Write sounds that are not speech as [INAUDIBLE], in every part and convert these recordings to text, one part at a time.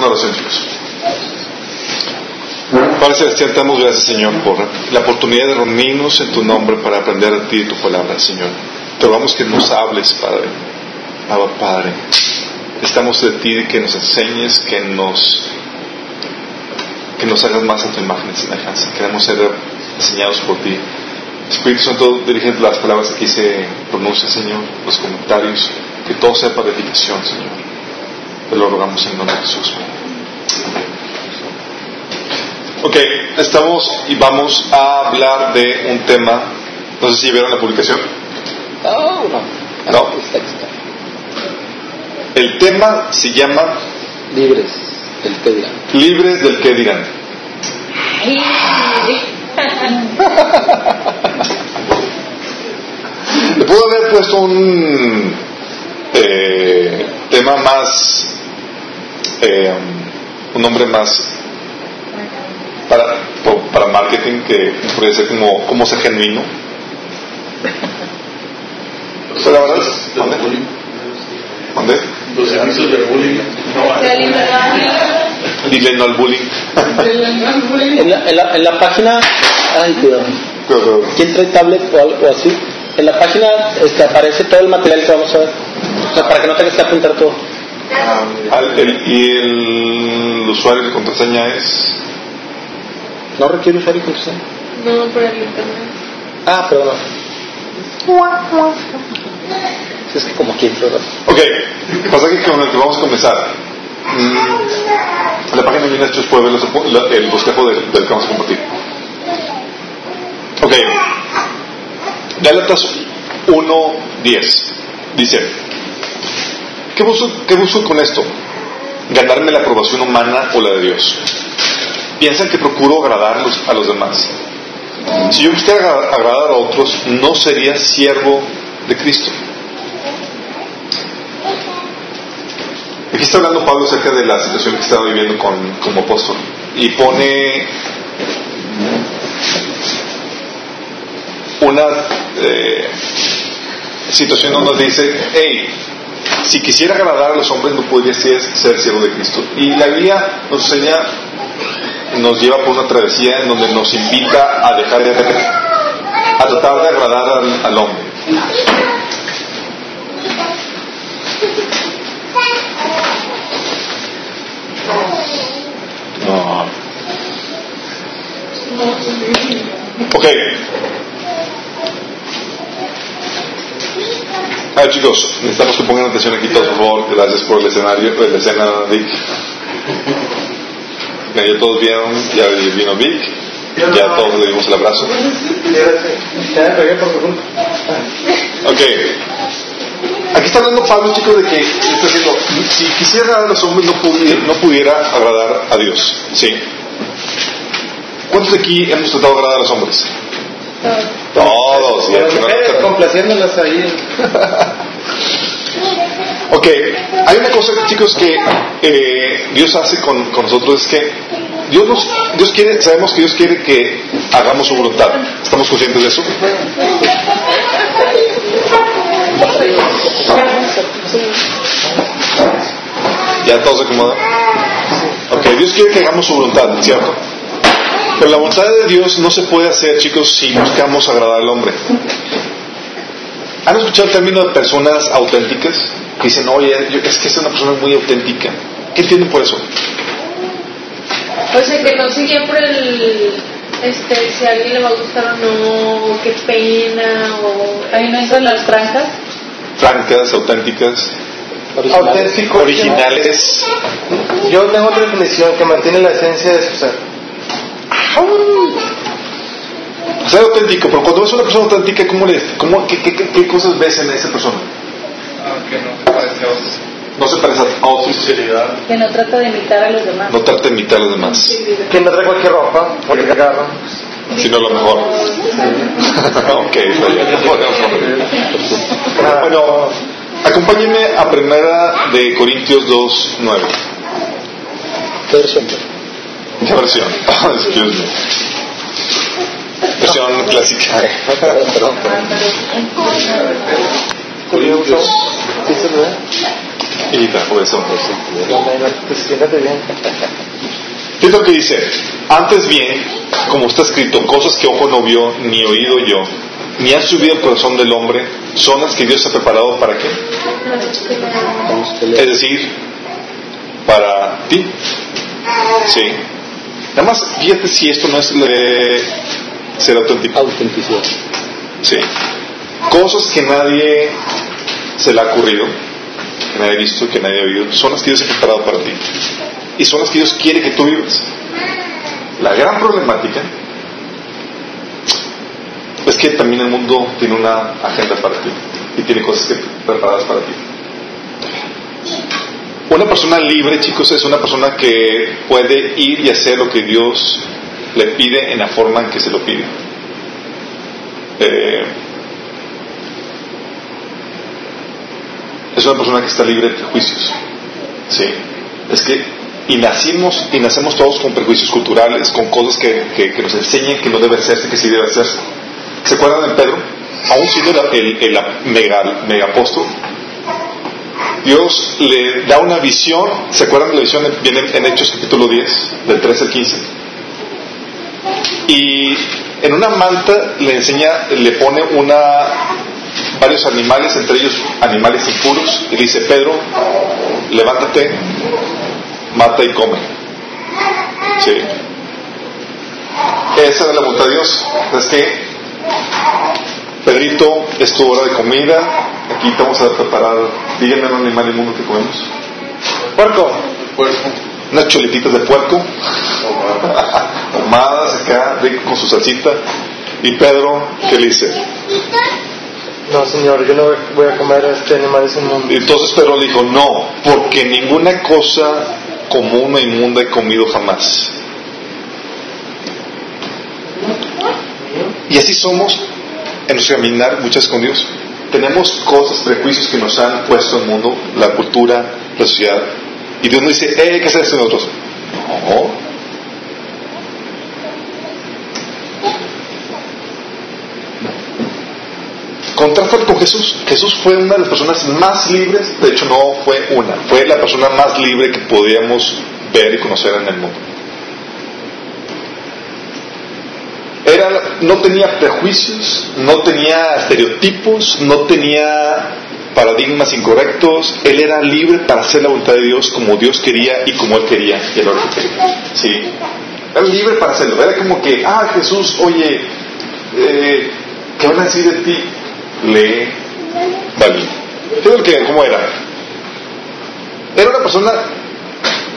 una oración, chicos. Padre Celestial, te damos gracias, Señor, por la oportunidad de reunirnos en tu nombre para aprender de ti y tu palabra, Señor. Te rogamos que nos hables, Padre. Abba, Padre. Estamos de ti, que nos enseñes, que nos que nos hagas más a tu imagen y semejanza. Queremos ser enseñados por ti. Espíritu Santo, dirige las palabras que aquí se pronuncian, Señor, los comentarios, que todo sea para edificación, Señor. Te lo rogamos en nombre de Jesús. Ok, estamos y vamos a hablar de un tema. No sé si vieron la publicación. No, no. No. El tema se llama Libres del que dirán. Libres del que dirán. [LAUGHS] Le puedo haber puesto un eh, tema más, eh, un nombre más para, para marketing que puede ser como cómo ser genuino. Pero la verdad es, ¿dónde? ¿Dónde? Los servicios de bullying no Dile no al bullying. En la, en la, en la página, ay, cuidado. ¿Quién trae tablet o algo así? En la página este, aparece todo el material que vamos a ver. O sea, para que no tengas que apuntar todo. Al- el- y el usuario de contraseña es No requiere usuario y contraseña. No, por el internet. Ah, perdón. Sí, es que como aquí, ¿verdad? Ok, pasa que con el que vamos a comenzar. mm, la página de Hechos puede ver los el bosquejo del, del que vamos a compartir. Ok, Gálatas 1.10 dice: ¿qué busco, ¿Qué busco con esto? ¿Ganarme la aprobación humana o la de Dios? ¿Piensan que procuro agradar a los- demás? Si yo agra- agradar a otros, no sería siervo de Cristo. Aquí está hablando Pablo acerca de la situación que estaba viviendo como apóstol y pone una eh, situación donde dice, hey, si quisiera agradar a los hombres no podría ser, ser siervo de Cristo. Y la Biblia nos enseña, nos lleva por una travesía en donde nos invita a dejar de a tratar de agradar al, al hombre. No. Ok. A ver chicos, necesitamos que pongan atención aquí todos, por favor. Gracias por el escenario, la escena, Vic. Ya ya todos vieron, ya vino Vic, ya todos le dimos el abrazo. Ok. Aquí está hablando Pablo, chicos, de que está diciendo, si quisiera agradar a los hombres no pudiera, no pudiera agradar a Dios. ¿Sí? ¿Cuántos de aquí hemos tratado de agradar a los hombres? Todos. aquí no lo- complaciéndolas ahí. Ok, hay una cosa, chicos, que eh, Dios hace con, con nosotros, es que Dios, nos, Dios quiere, sabemos que Dios quiere que hagamos su voluntad. ¿Estamos conscientes de eso? ¿Ya todos se acomodan? Ok, Dios quiere que hagamos su voluntad, ¿cierto? Pero la voluntad de Dios no se puede hacer, chicos, si buscamos agradar al hombre. ¿Han escuchado el término de personas auténticas? Que dicen, oye, yo- es que es una persona muy auténtica. ¿Qué entienden por eso? O sea, que no sigue por el. Este, si a alguien le va a gustar o no, qué pena, o. Ahí no entran las franjas. Francas, auténticas, Auténtico. originales. Yo tengo otra definición que mantiene la esencia de su ser. Ser auténtico, pero cuando ves a una persona auténtica, ¿cómo le, cómo, qué, qué- qué- qué cosas ves en esa persona? que no parece No se parece a otros, sinceridad. Que no trata de imitar a los demás. no trata de imitar a los demás, Que no trae cualquier ropa, porque agarra. sino lo mejor. ok. Bueno, acompáñenme a primera de Corintios 2, 9. ¿Qué versión? ¿Qué [LAUGHS] versión? Excuse me. Versión clásica. Hijita, por eso. Fíjate lo que dice. Antes bien, como está escrito, cosas que ojo no vio, ni oído yo, ni han subido al corazón del hombre, son las que Dios ha preparado para qué? Es decir, para ti. Sí. Nada más, fíjate si esto no es de ser auténtico. Autenticidad. Sí. Cosas que nadie se le ha ocurrido, que nadie ha visto, que nadie ha oído, son las que Dios ha preparado para ti. Y son las que Dios quiere que tú vivas. La gran problemática es que también el mundo tiene una agenda para ti y tiene cosas que, preparadas para ti. Una persona libre, chicos, es una persona que puede ir y hacer lo que Dios le pide en la forma en que se lo pide. Eh, es una persona que está libre de prejuicios. Sí. Es que, y nacimos, y nacemos todos con prejuicios culturales, con cosas que, que, que nos enseñan que no debe hacerse, que sí debe hacerse. ¿Se acuerdan de Pedro? Aún siendo el, el, el mega, mega apóstol, Dios le da una visión. ¿Se acuerdan de la visión? Viene en Hechos capítulo 10, del 13 al 15. Y en una manta le enseña, le pone una varios animales, entre ellos animales impuros, y dice, Pedro, levántate, mata y come. Sí. Esa era la voluntad de Dios. Es que, Pedrito, es tu hora de comida, aquí te vamos a preparar, díganme un animal inmundo que comemos. Puerco. Puerco. Unas choletitas de puerco, [LAUGHS] ahumadas acá, rico con su salsita. Y Pedro, ¿qué le dice? No, señor, yo no voy a comer a este animal inmundo. Y entonces Pedro le dijo, no, porque ninguna cosa común o inmunda he comido jamás. Y así somos en nuestro caminar muchas con Dios. Tenemos cosas, prejuicios que nos han puesto el mundo, la cultura, la sociedad. Y Dios nos dice, eh, ¿qué esto nosotros? No. Contrastado con Jesús. Jesús fue una de las personas más libres, de hecho no fue una, fue la persona más libre que podíamos ver y conocer en el mundo. Era, no tenía prejuicios, no tenía estereotipos, no tenía paradigmas incorrectos, él era libre para hacer la voluntad de Dios como Dios quería y como él quería y orden que quería. Sí. Era libre para hacerlo. Era como que, ah, Jesús, oye, eh, ¿qué van a decir de ti? Lee. Fíjate que, cómo era. Era una persona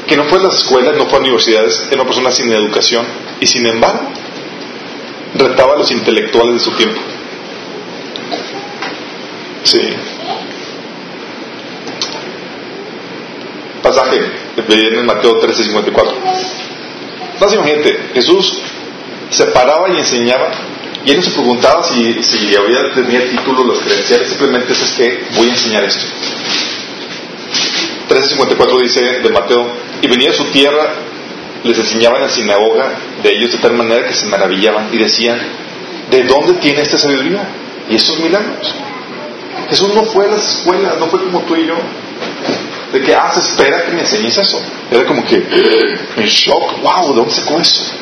que no fue a las escuelas, no fue a universidades, era una persona sin educación y sin embargo retaba a los intelectuales de su tiempo. Sí. Pasaje viene en Mateo 13:54. Entonces imagínate, Jesús se paraba y enseñaba y él no se preguntaba si, si había, tenía título, los credenciales, simplemente es que voy a enseñar esto. 13.54 dice de Mateo, y venía a su tierra, les enseñaba en la sinagoga de ellos de tal manera que se maravillaban y decían, ¿de dónde tiene esta sabiduría? Y estos milagros. Jesús no fue a las escuelas, no fue como tú y yo, de que, ah, espera que me enseñes eso. Era como que, [GASPS] en shock, wow, ¿de dónde sacó eso?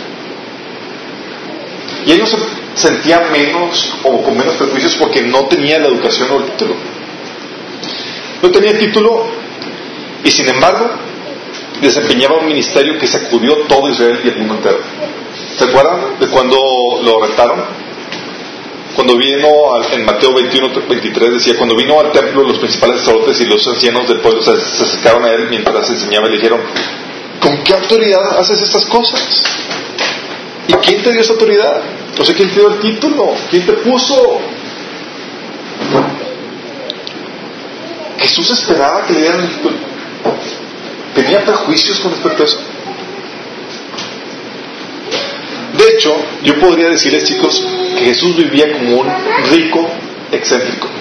Y él no se sentía menos o con menos prejuicios porque no tenía la educación o el título. No tenía título y sin embargo desempeñaba un ministerio que sacudió todo Israel y el mundo entero. ¿Se acuerdan de cuando lo retaron? Cuando vino al- en Mateo 21, 23 decía, cuando vino al templo los principales sacerdotes y los ancianos del pueblo se, se acercaron a él mientras enseñaba y le dijeron, ¿con qué autoridad haces estas cosas? ¿Y quién te dio esa autoridad? O sea, ¿quién te dio el título? ¿Quién te puso? Jesús esperaba que le dieran el título. ¿Tenía prejuicios con respecto a eso? De hecho, yo podría decirles, chicos, que Jesús vivía como un rico excéntrico. [LAUGHS]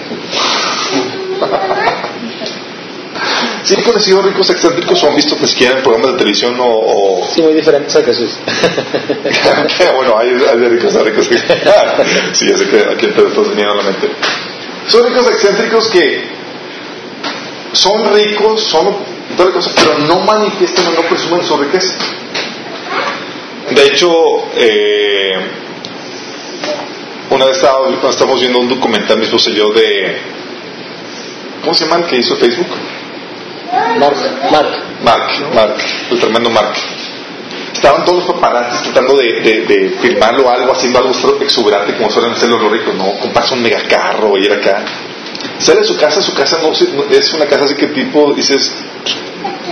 ¿Sí han conocido ricos excéntricos o han visto que siquiera en programas de televisión o, o- Sí, muy diferentes a Jesús. [LAUGHS] bueno, hay, hay de ricos a ricos. [LAUGHS] sí, ya sé que aquí te estás viniendo a la mente. Son ricos excéntricos que son ricos, son toda la cosa, pero no manifiestan o no presumen su riqueza. De hecho, eh, una vez estaba- cuando estábamos viendo un documental, mi esposa y yo, de. ¿Cómo se llama el que hizo Facebook? Mark, Mark. Mark, Mark, el tremendo Mark. Estaban todos los paparazzis tratando de, de, de filmarlo algo, haciendo algo exuberante como suelen hacerlo los ricos, ¿no? Comprarse un megacarro, ir acá. Sale de su casa, su casa no- es una casa así que tipo, dices,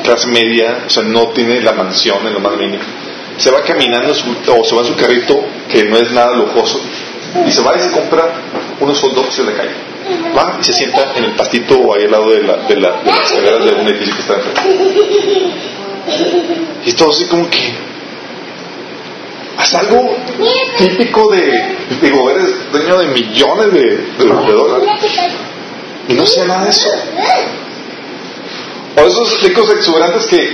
clase media, o sea, no tiene la mansión en lo más mínimo. Se va caminando o se va en su carrito, que no es nada lujoso, y se va y se compra unos hot dogs en la calle. Va y se sienta en el pastito o ahí al lado de, la, de, la, de las escaleras de un edificio que está enfrente. Y todo así como que haz algo típico de, digo, eres dueño de millones de, de, dólares y no sé nada de eso. O esos ricos exuberantes que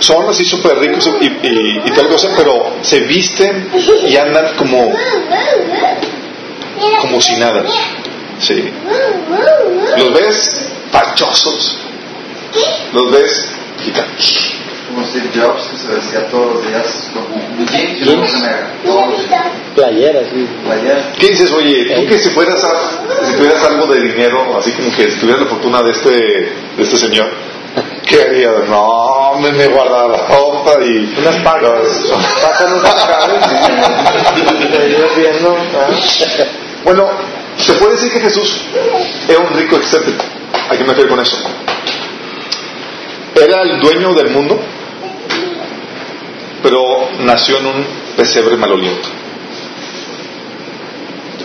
son así súper ricos y, y, tal cosa, pero se visten y andan como, como si nada. Sí. Los ves pachosos. Los ves gigantes. Como Steve Jobs, que se vestía todos los días con jeans y luego se mega. Todos los días. Playera, sí. Playera. ¿Qué dices, oye, tú que si fueras a- si tuvieras algo de dinero, así como que si tuvieras la fortuna de este, de este señor, ¿qué harías? No, me, me guardaba la ropa y Unas pacas. Pasan te ibas viendo. Bueno, se puede decir que Jesús era un rico excéntrico. ¿A qué me refiero con eso? Era el dueño del mundo, pero nació en un pesebre maloliento.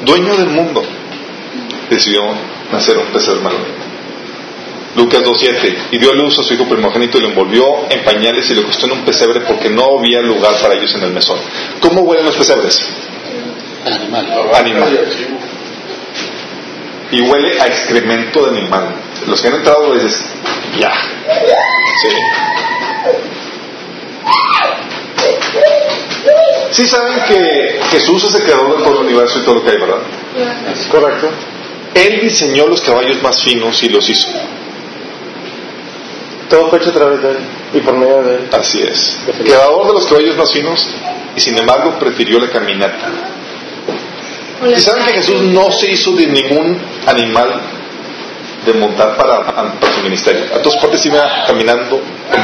Dueño del mundo, decidió nacer en un pesebre maloliento. Lucas 2.7 y dio a luz a su hijo primogénito y lo envolvió en pañales y lo acostó en un pesebre porque no había lugar para ellos en el mesón. ¿Cómo huelen los pesebres? Animal. Animal. y huele a excremento de animal. Los que han entrado dices, ya. Sí. Sí saben que Jesús es el creador de todo el universo y todo lo que hay, ¿verdad? Es correcto. Él diseñó los caballos más finos y los hizo. Todo fue hecho a través de él y por medio de él. Así es. Creador de los caballos más finos y sin embargo prefirió la caminata. ¿Y saben que Jesús no se hizo de ningún animal de montar para, para su ministerio? A todas partes iba caminando con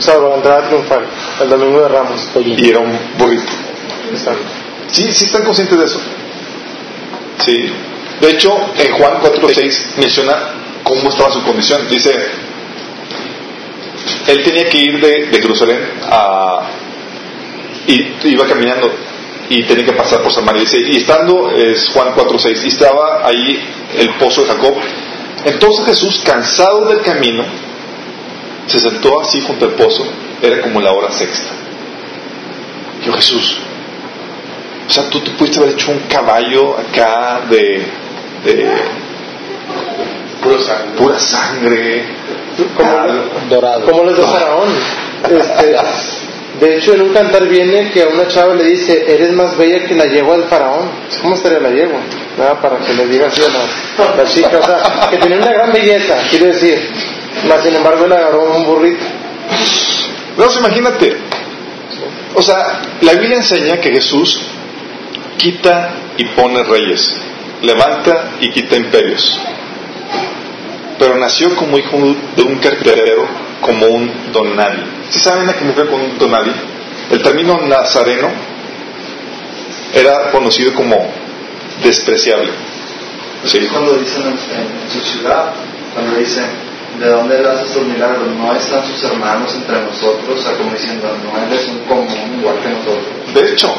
Salvo la entrada triunfal, el domingo de Ramos. Y era un burrito. Exacto. ¿Sí, ¿Sí están conscientes de eso? Sí. De hecho, en Juan 4.6 menciona cómo estaba su condición. Dice, él tenía que ir de, de Jerusalén a... Y iba caminando y tenía que pasar por Samaria. Dice, y estando, es Juan 4.6, y estaba ahí el pozo de Jacob. Entonces Jesús, cansado del camino, se sentó así junto al pozo. Era como la hora sexta. Yo, Jesús, o sea, tú, tú pudiste haber hecho un caballo acá de, de Puro sangre. pura sangre. Como, Ah, Dorado. como los de Faraón. Este, de hecho, en un cantar viene que a una chava le dice, eres más bella que la yegua del faraón. ¿Cómo estaría la yegua? ¿Verdad? Para que le diga así a la, la chica. O sea, que tenía una gran belleza, quiero decir. Más sin embargo, le agarró un burrito. No, imagínate. O sea, la Biblia enseña que Jesús quita y pone reyes, levanta y quita imperios. Pero nació como hijo de un carpintero, como un don nadie. ¿Sí saben a qué me refiero con un don nadie? El término nazareno era conocido como despreciable. ¿Sí? Es cuando dicen en, en su ciudad, cuando dicen, ¿de dónde él hace estos milagros? No están sus hermanos entre nosotros, o sea, como diciendo, no él es un común igual que nosotros. De hecho,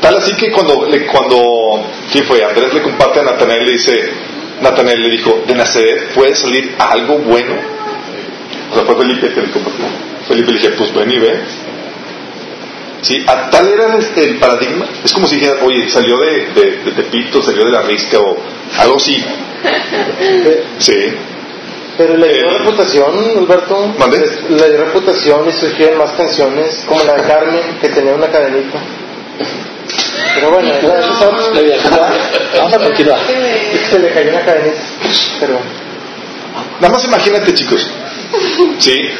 tal así que cuando, le, cuando ¿quién fue? Andrés le comparte a Natanael, le dice, Natanael le dijo, de Nazaret puede salir algo bueno. O sea, fue Felipe que le compartió. Felipe le dije, pues ven y ve. Sí, a tal era el, el paradigma. Es como si dijera, oye, salió de, de, de Tepito, salió de la risca o algo así. [LAUGHS] Sí. Pero le dio Eh, reputación, Alberto. ¿Mande? Es- Le dio reputación y surgieron más canciones, como la de Carmen, que tenía una cadenita. Pero bueno, es otra- Le vamos a continuar. Se le cayó una cadenita. Pero. Nada más imagínate, chicos. ¿Sí?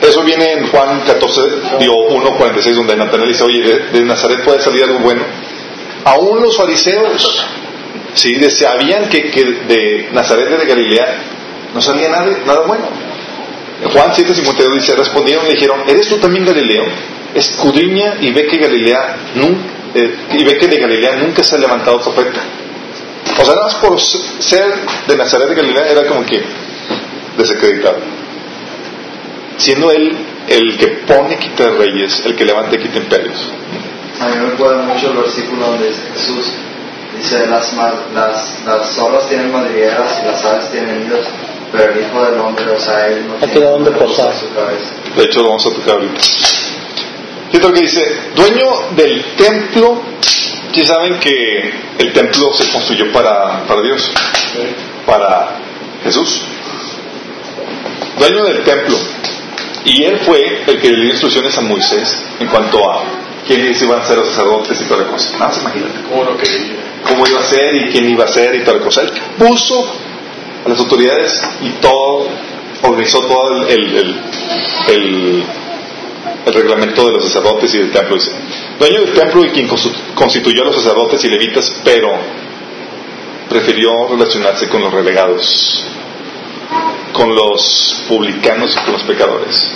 Eso viene en Juan 14, digo 1, 46, donde Natanael dice, oye, de, de Nazaret puede salir algo bueno. Aún los fariseos, ¿sí? De- sabían que, de Nazaret de Galilea no salía nada, nada bueno. En Juan 7, 52 dice, respondieron y le dijeron, ¿eres tú también Galileo? Escudriña y ve que Galilea nun- eh, y ve que de Galilea nunca se ha levantado profeta. O sea, nada por ser de Nazaret de Galilea era como que desacreditado. Siendo él el que pone quita reyes, el que levanta quita imperios. A mí me recuerda mucho el versículo donde Jesús dice las, las, las zorras tienen madrigueras y las aves tienen nidos, pero el Hijo del Hombre, o sea, él no Aquí tiene cosa posar. su cabeza. De hecho, lo vamos a tocar ahorita. Fíjate lo que dice, dueño del templo, si saben que el templo se construyó para, para Dios, para Jesús. Dueño del templo. Y él fue el que le dio instrucciones a Moisés en cuanto a quiénes iban a ser los sacerdotes y toda la cosa. Nada más imagínate ¿Cómo iba a ser y quién iba a ser y toda la cosa. Él puso a las autoridades y todo, organizó todo el, el, el, el- el reglamento de los sacerdotes y del templo. Dice, dueño del templo y quien constitu- constituyó a los sacerdotes y levitas, pero prefirió relacionarse con los relegados, con los publicanos y con los pecadores.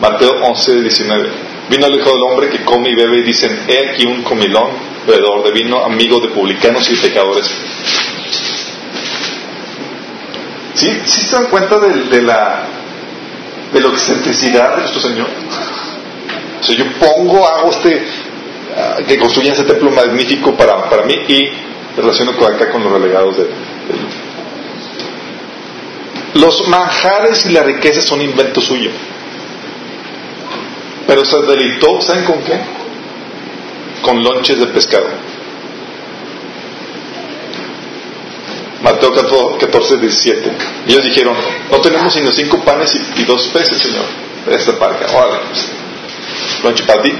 Mateo 11, 19. Vino el Hijo del Hombre que come y bebe y dicen, he aquí un comilón, bebedor de vino, amigo de publicanos y pecadores. ¿Sí, sí se dan cuenta de, de la de la excentricidad de nuestro Señor? O sea, yo pongo, hago este, ah, que construyan ese templo magnífico para, para mí y relaciono con acá con los relegados de, del- Los manjares y la riqueza son invento suyo. Pero se deleitó, ¿saben con qué? Con lonches de pescado. Mateo 14, 17. Y ellos dijeron, no tenemos sino cinco panes y, y dos peces, Señor, de esta parca. Órale, pues. Lonche para ti,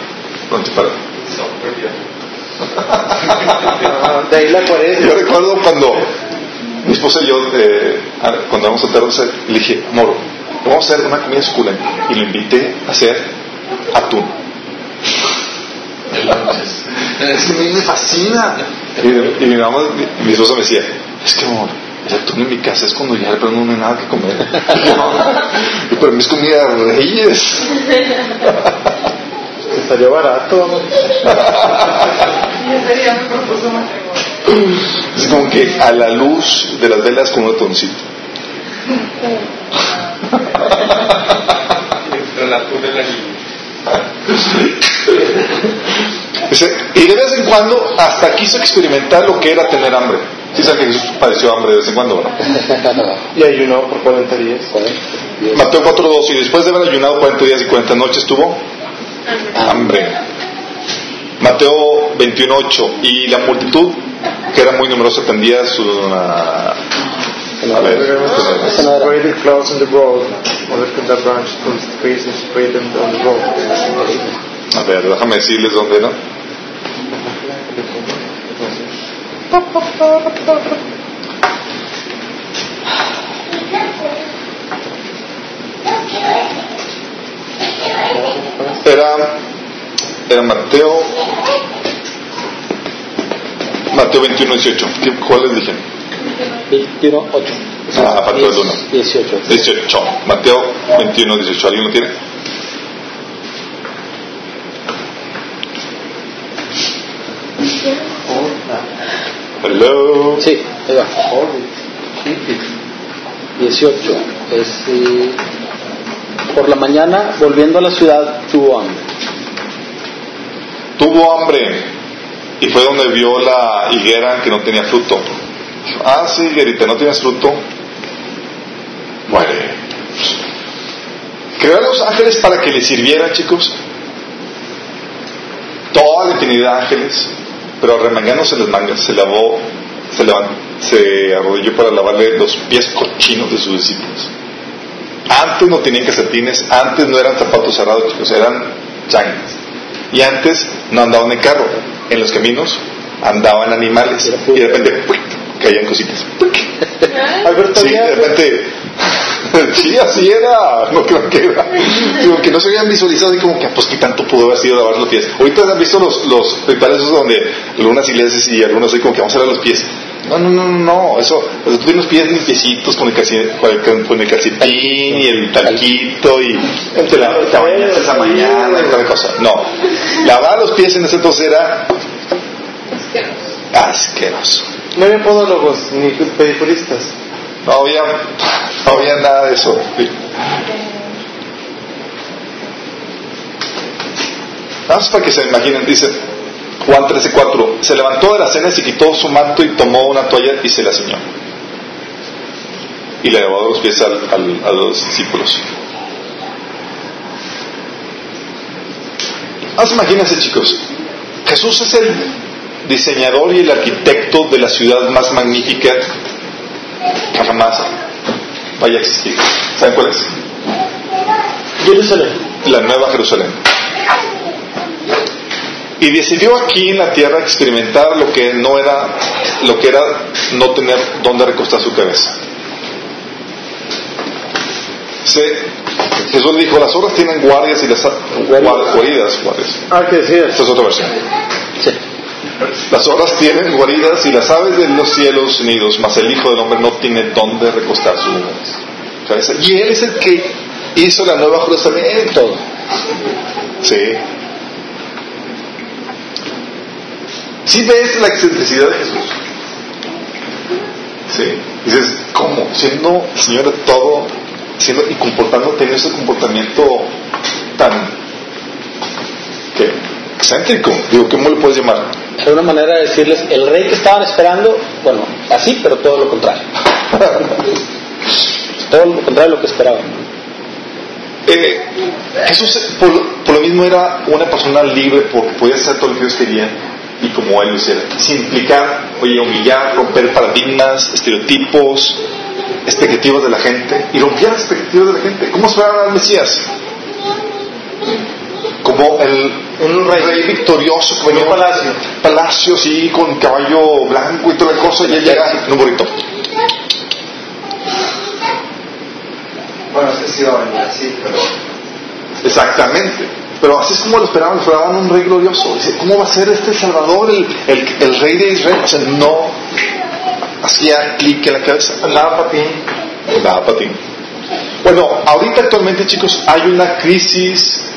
lonche para ti. Ah, De ahí la Yo cuaresma. recuerdo cuando mi esposa y yo, eh, cuando vamos a eh, le dije, amor, vamos a hacer una comida suculenta. Y lo invité a hacer atún. Es que a mí me fascina. Y, y mi mamá, mi, mi esposa me decía, es que amor, el atún en mi casa es cuando ya de plano no hay nada que comer. y para mí es comida de reyes. Salió barato. amor. Es como que a la luz de las velas con un atoncito. [LAUGHS] Entre la tuna y la Dice, y de vez en cuando hasta quiso experimentar lo que era tener hambre. Sí, saben que Jesús padeció hambre de vez en cuando, ¿no? [LAUGHS] Y ayunó por 40 días. Mateo 4.2 y después de haber ayunado 40 días y 40 noches tuvo hambre. Mateo 21.8 y la multitud, que era muy numerosa, tendía su... And spread the clouds on the road, overtook the branch to the trees and spread them on the road. a ver, déjame decirles dónde era. Era, era Mateo, Mateo 21, 18. ¿Qué- ¿Cuál les dije? 21, 8. Ah, faltó el uno. 18. 18. Mateo 21, 18. ¿Alguien lo tiene? Hello. Sí, ahí va. 18. Es, eh, por la mañana, volviendo a la ciudad, tuvo hambre. Tuvo hambre y fue donde vio la higuera que no tenía fruto. Ah, sí, higuerita, no tienes fruto. Muere. Creó a los ángeles para que le sirvieran, chicos. Toda la infinidad de ángeles, pero remangándose las mangas, se lavó, se, levan- se arrodilló para lavarle los pies cochinos de sus discípulos. Antes no tenían calcetines, antes no eran zapatos cerrados, chicos, eran chanclas. Y antes no andaban en carro, en los caminos andaban animales y de repente ¡puic! caían cositas. Alberto, Sí, de repente. [LAUGHS] sí, así era. No creo que era. Digo, que no se habían visualizado y como que, pues, ¿qué tanto pudo haber sido lavar los pies? Ahorita han visto los, los rituales esos donde algunas iglesias y algunos hay como que vamos a lavar los pies. No, no, no, no, no. Eso, o sea, tú tienes los pies limpiecitos con el, calci- con el, calcetín y el talquito y te, la, te bañas esa mañana y toda la cosa. No. Lavar los pies en ese entonces era asqueroso. No había podólogos ni pedicuristas. No había, no había nada de eso. Nada más para que se imaginen, dice Juan 13:4, se levantó de la cena y se quitó su manto y tomó una toalla y se la ciñó. Y le lavó los pies al- al- a los discípulos. Más imagínense chicos, Jesús es el diseñador y el arquitecto de la ciudad más magnífica que jamás vaya a existir. ¿Saben cuál es? Jerusalén. La Nueva Jerusalén. Y decidió aquí en la tierra experimentar lo que no era, lo que era no tener dónde recostar su cabeza. Se- Jesús le dijo, las obras tienen guardias y las guardias, guaridas, guardias. Ah, que decías. Esta es otra versión. Sí. Las obras tienen guaridas y las aves de los cielos nidos, mas el Hijo del Hombre no tiene dónde recostar su cabeza. Y Él es el que hizo la nueva Jerusalén. Todo. Sí. ¿Sí ves la excentricidad de Jesús? Sí. Dices, ¿cómo? Siendo el Señor de todo, siendo y comportando, teniendo ese comportamiento tan ¿qué? excéntrico. Digo, ¿cómo le puedes llamar? Era una manera de decirles, el rey que estaban esperando, bueno, así, pero todo lo contrario. [LAUGHS] todo lo contrario de lo que esperaban. Eh, Jesús por, por lo mismo era una persona libre porque podía hacer todo lo que Dios quería y como Él lo hiciera, sin implicar, oye, humillar, romper paradigmas, estereotipos, expectativas de la gente y rompía las expectativas de la gente. ¿Cómo esperaban al Mesías? Como el, un rey, victorioso que venía un palacio. palacio, sí, con caballo blanco y toda la cosa, y él llega en un burrito. Bueno, es que sí va a venir así, pero Exactamente. Pero así es como lo esperaban, esperaban un rey glorioso. Dice, ¿cómo va a ser este Salvador, el, el, el rey de Israel? O sea, no hacía clic en la cabeza. Andaba patín. Para ti. Bueno, ahorita actualmente, chicos, hay una crisis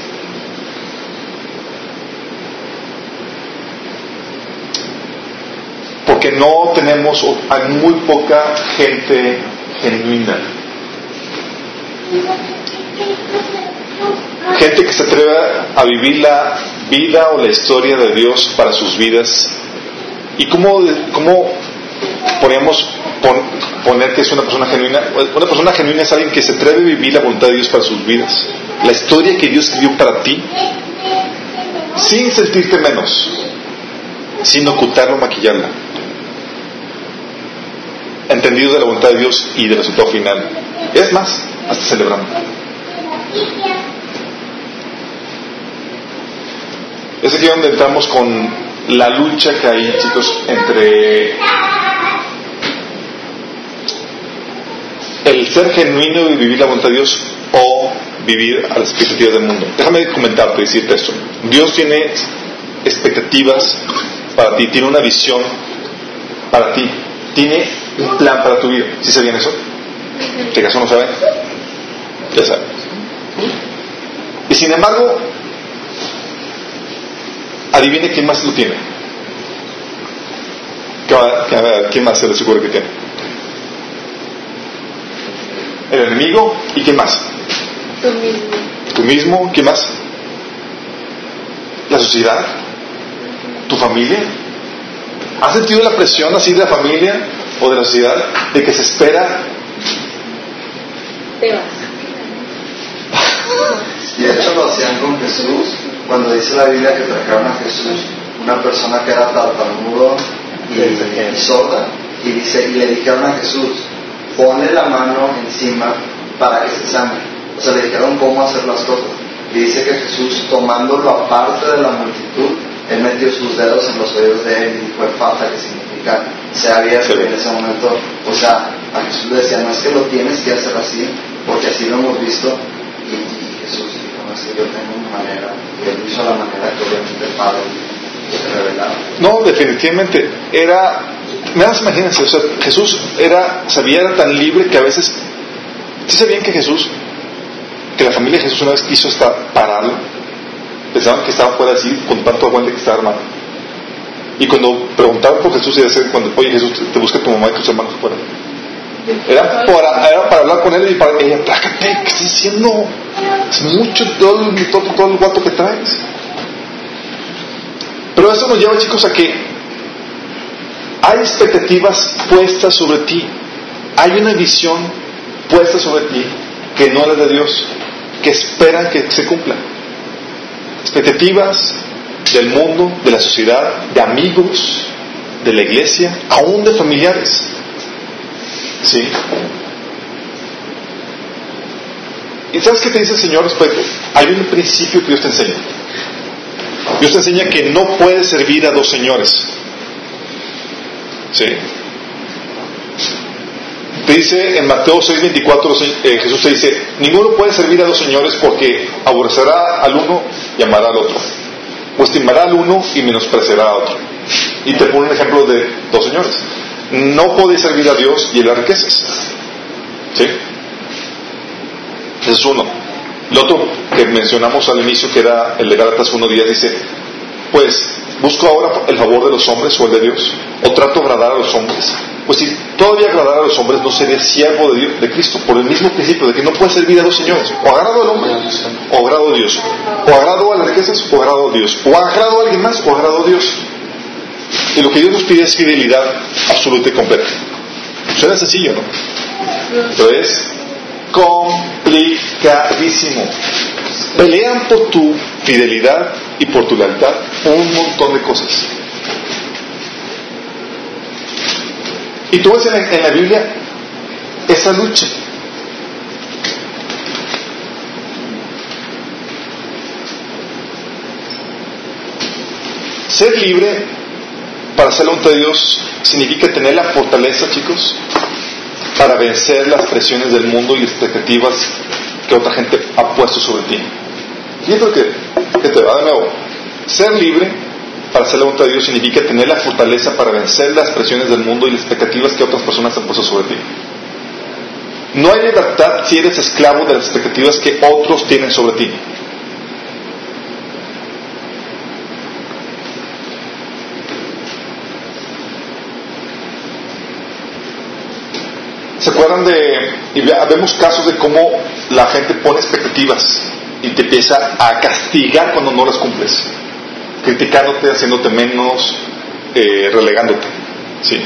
porque no tenemos, hay muy poca gente genuina. Gente que se atreve a vivir la vida o la historia de Dios para sus vidas. ¿Y cómo, cómo podríamos pon- poner que es una persona genuina? Una persona genuina es alguien que se atreve a vivir la voluntad de Dios para sus vidas. La historia que Dios escribió para ti, sin sentirte menos, sin ocultarla o maquillarla. Entendido de la voluntad de Dios y del resultado final. Es más, hasta celebrando. Es aquí donde entramos con la lucha que hay, chicos, entre el ser genuino y vivir la voluntad de Dios o vivir a las expectativas del mundo. Déjame comentarte, decirte esto. Dios tiene expectativas para ti, tiene una visión para ti, tiene un plan para tu vida. ¿Sí sabían eso? ¿De acaso no saben? Ya saben. Y sin embargo, adivine quién más lo tiene. ¿Qué va- qué- a ver, ¿Quién más se le ocurre que tiene? El enemigo y quién más? Tú mismo. Tú mismo, ¿quién más? La sociedad, tu familia. ¿Has sentido la presión así de la familia o de la sociedad de que se espera? Te vas. [LAUGHS] Y de hecho lo hacían con Jesús, cuando dice la Biblia que trajeron a Jesús una persona que era tartamudo y, y sorda, y, dice, y le dijeron a Jesús, ponle la mano encima para que se sane. O sea, le dijeron cómo hacer las cosas. Y dice que Jesús, tomándolo aparte de la multitud, él metió sus dedos en los oídos de él y dijo falta que significa se abierto en ese momento. O sea, a Jesús le decía, no es que lo tienes que hacer así, porque así lo hemos visto. Y, no es que yo tengo una manera, y él hizo la manera que obviamente el Padre revelaba. No, definitivamente. Era, nada más imagínense, o sea, Jesús era, sabía, era tan libre que a veces, ¿sí sabían que Jesús, que la familia de Jesús una vez quiso estar pararlo? Pensaban que estaba fuera así, con tanto aguante que estaba armado. Y cuando preguntaban por Jesús y decían, cuando, oye Jesús, te busca tu mamá y tus hermanos fuera. Era para, era para hablar con él y para ella, plácate, ¿qué estás haciendo? Es mucho todo, todo, todo el guato que traes. Pero eso nos lleva, chicos, a que hay expectativas puestas sobre ti. Hay una visión puesta sobre ti que no es de Dios, que esperan que se cumpla. Expectativas del mundo, de la sociedad, de amigos, de la iglesia, aún de familiares. ¿Sí? ¿Y sabes qué te dice el Señor respecto? Hay un principio que Dios te enseña. Dios te enseña que no puedes servir a dos señores. ¿Sí? Te dice en Mateo 6:24, eh, Jesús te dice, ninguno puede servir a dos señores porque aborrecerá al uno y amará al otro. O estimará al uno y menospreciará al otro. Y te pone un ejemplo de dos señores. No podéis servir a Dios y a las. ¿Sí? Ese es uno. El otro que mencionamos al inicio, que era el de Gálatas 1.10, dice, pues, ¿busco ahora el favor de los hombres o el de Dios? ¿O trato de agradar a los hombres? Pues si todavía agradar a los hombres, no seré siervo de, Dios- de Cristo, por el mismo principio de que no puedes servir a dos señores. O agrado al hombre, o agrado a Dios. O agrado a las riquezas, o agrado a Dios. O agrado a alguien más, o agrado a Dios. Y lo que Dios nos pide es fidelidad absoluta y completa. Suena sencillo, ¿no? Pero es complicadísimo. Pelean por tu fidelidad y por tu lealtad un montón de cosas. Y tú ves en la, Biblia esa lucha. Ser libre para la voluntad de Dios significa tener la fortaleza, chicos, para vencer las presiones del mundo y las expectativas que otra gente ha puesto sobre ti. Fíjate lo que, que te va de nuevo. Ser libre para hacer la voluntad de Dios significa tener la fortaleza para vencer las presiones del mundo y las expectativas que otras personas han puesto sobre ti. No hay libertad si eres esclavo de las expectativas que otros tienen sobre ti. ¿Se acuerdan de, y ve- vemos casos de cómo la gente pone expectativas y te empieza a castigar cuando no las cumples? Criticándote, haciéndote menos, eh, relegándote. ¿sí?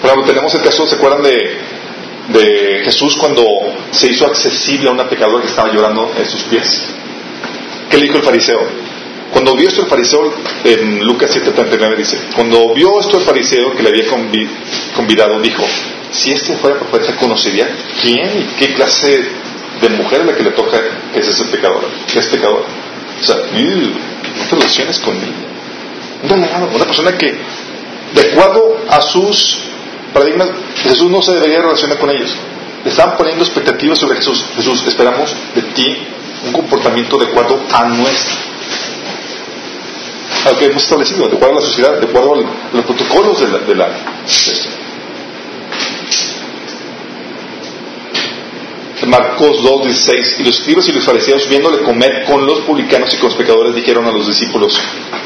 Por ejemplo, tenemos el caso, ¿se acuerdan de, de Jesús cuando se hizo accesible a una pecadora que estaba llorando en sus pies? ¿Qué le dijo el fariseo? Cuando vio esto el fariseo, en Lucas 7:39 dice, cuando vio esto el fariseo que le había convi- convidado, dijo, si este fuera profeta, conocería quién y qué clase de mujer la que le toca que es ese pecador, que pecador. O sea, "Ew, no te relaciones conmigo. Un delegado, una persona que, de acuerdo a sus paradigmas, Jesús no se debería relacionar con ellos. Le estaban poniendo expectativas sobre Jesús. Jesús, esperamos de ti un comportamiento de acuerdo a nuestro a lo que hemos establecido, de acuerdo a la sociedad, de acuerdo al- a los protocolos de la, de la- de Marcos 2.16 y los escribas y los fariseos viéndole comer con los publicanos y con los pecadores dijeron a los discípulos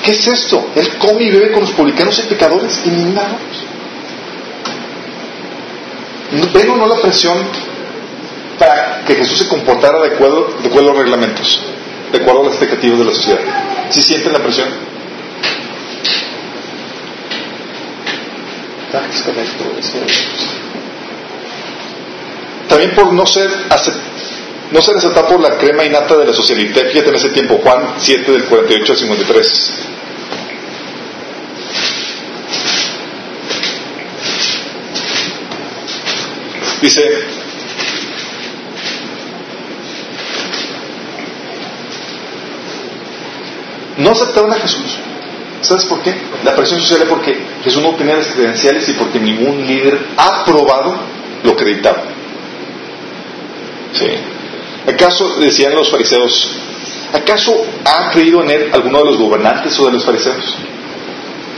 ¿qué es esto? Él come y bebe con los publicanos y pecadores y milagros ¿ven o no la presión para que Jesús se comportara de acuerdo, de acuerdo a los reglamentos de acuerdo a las expectativas de la sociedad ¿sí sienten la presión? Ah, es correcto, eso. También por no ser no ser por la crema innata de la socialité. Fíjate en ese tiempo, Juan 7 del 48 al 53. Dice, no aceptaron a Jesús ¿Sabes por qué? La presión social es porque Jesús no tenía las credenciales y porque ningún líder aprobado lo acreditaba. ¿Sí? ¿Acaso, decían los fariseos, ¿acaso ha creído en él alguno de los gobernantes o de los fariseos?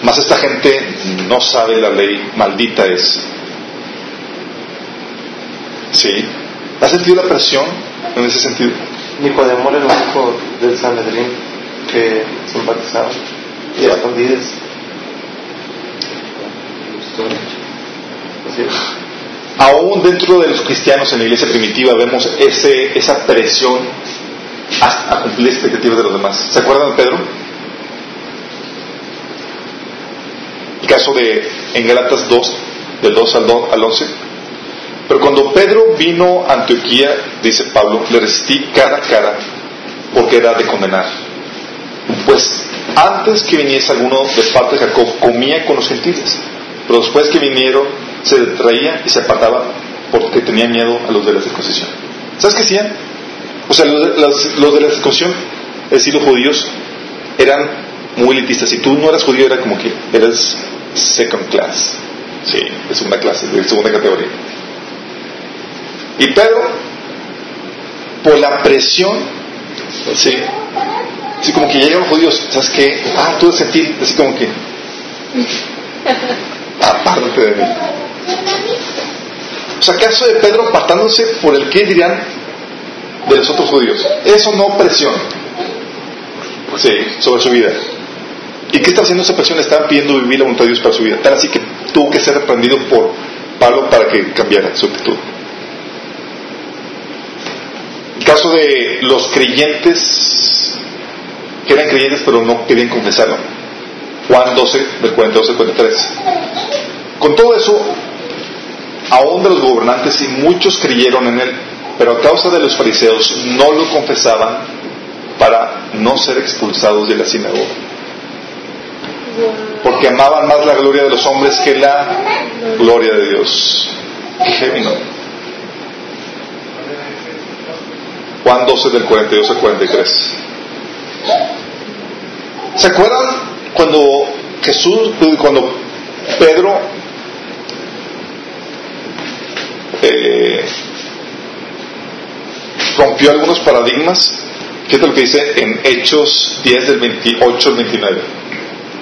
Más esta gente no sabe la ley, maldita es. ¿Sí? ¿Has sentido la presión en ese sentido? Nicodemo era el único del Sanedrín que simpatizaba y a escondidas. Así es. Aún dentro de los cristianos en la iglesia primitiva vemos ese, esa presión a, a cumplir expectativas de los demás. ¿Se acuerdan de Pedro? El caso de en Galatas 2, del 2 al, 2 al 11. Pero cuando Pedro vino a Antioquía, dice Pablo, le resistí cara a cara porque era de condenar. Pues antes que viniese alguno de parte de Jacob, comía con los gentiles. Pero después que vinieron, se traía y se apartaba porque tenía miedo a los de la circuncisión. ¿Sabes qué hacían? O sea, los, los- los de la circuncisión, es decir, los judíos, eran muy elitistas. Si tú no eras judío, era como que eras second class. Sí, de segunda clase, de segunda categoría. Y Pedro, por la presión, sí, así como que ya llegan los judíos, ¿sabes qué? Ah, tú eres gentil, así como que, [LAUGHS] aparte de mí. O sea, caso de Pedro apartándose por el que dirán de los otros judíos. Eso no presión. Sí, sobre su vida. ¿Y qué está haciendo esa presión? Le estaban pidiendo vivir la voluntad de Dios para su vida. Tal así que tuvo que ser reprendido por Pablo para que cambiara su actitud. El caso de los creyentes, que eran creyentes pero no querían confesarlo. Juan 12, del 42 al 43. Con todo eso, aún de los gobernantes y muchos creyeron en él, pero a causa de los fariseos no lo confesaban para no ser expulsados de la sinagoga. Porque amaban más la gloria de los hombres que la gloria de Dios. Juan 12 del 42 al 43. ¿Se acuerdan cuando Jesús, cuando Pedro eh, rompió algunos paradigmas? Fíjate lo que dice en Hechos 10 del 28 al 29.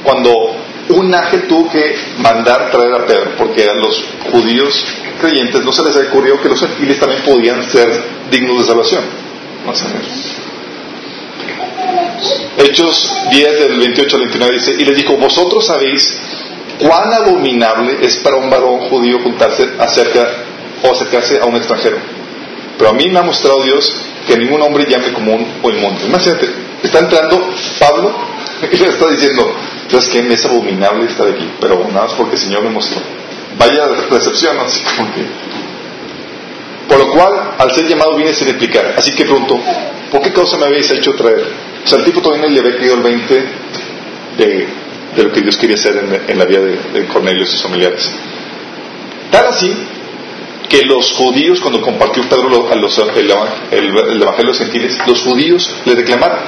Cuando un ángel tuvo que mandar traer a Pedro, porque a los judíos creyentes no se les ocurrió que los gentiles también podían ser dignos de salvación. Más o menos. Hechos 10 del 28 al 29 dice, y les dijo, vosotros sabéis cuán abominable es para un varón judío juntarse acerca o acercarse a un extranjero. Pero a mí me ha mostrado Dios que ningún hombre llame común o inmundo. Imagínate, está entrando Pablo [LAUGHS] y le está diciendo, ¿sabes qué? Me es abominable estar aquí, pero nada más porque el Señor me mostró. Vaya recepción, así como que... Por lo cual, al ser llamado vine sin explicar. Así que pregunto, ¿por qué causa me habéis hecho traer? O sea, el tipo todavía no le había caído el 20 de, de lo que Dios quería hacer en, en la vida de, de Cornelio y sus familiares. Tal así que los judíos, cuando compartió Pedro los- el, el- el Evangelio de los gentiles, los judíos le reclamaron.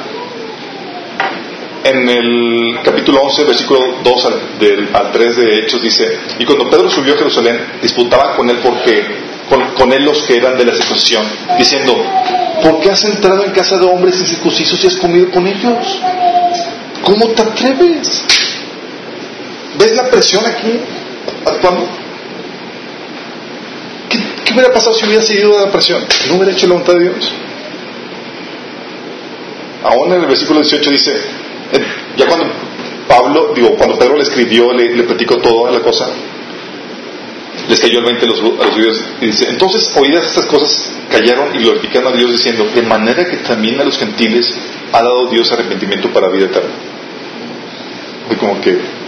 En el capítulo 11, versículo 2 al, del- al 3 de Hechos dice, y cuando Pedro subió a Jerusalén, disputaban con él porque con, con él los que eran de la circuncisión, diciendo, ¿por qué has entrado en casa de hombres incircuncisos y has comido con ellos? ¿Cómo te atreves? ¿Ves la presión aquí actuando? ¿Qué, hubiera pasado si hubiera seguido la presión? ¿No hubiera hecho la voluntad de Dios? Aún en el versículo 18 dice, ya cuando Pablo, digo, cuando Pedro le escribió, le, le platicó toda la cosa, les cayó el 20 a los, a los judíos y dice, entonces oídas estas cosas callaron y glorificaron a Dios diciendo, de manera que también a los gentiles ha dado Dios arrepentimiento para vida eterna. Y como que...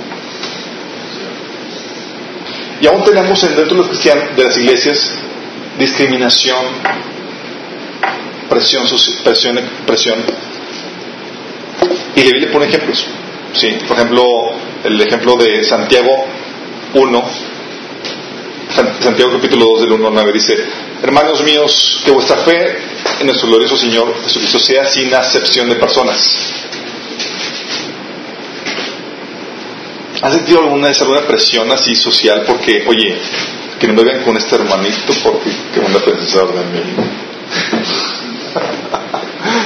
Y aún tenemos en- dentro de los de las iglesias, discriminación, presión, presión, presión. Y la Biblia pone ejemplos. Sí, por ejemplo, el ejemplo de Santiago 1, San- Santiago capítulo 2 del 1 al 9 dice, hermanos míos, que vuestra fe en nuestro glorioso Señor Jesucristo sea sin acepción de personas. ¿Han sentido alguna vez alguna presión así social porque, oye, que no me vean con este hermanito porque que una princesa de mí?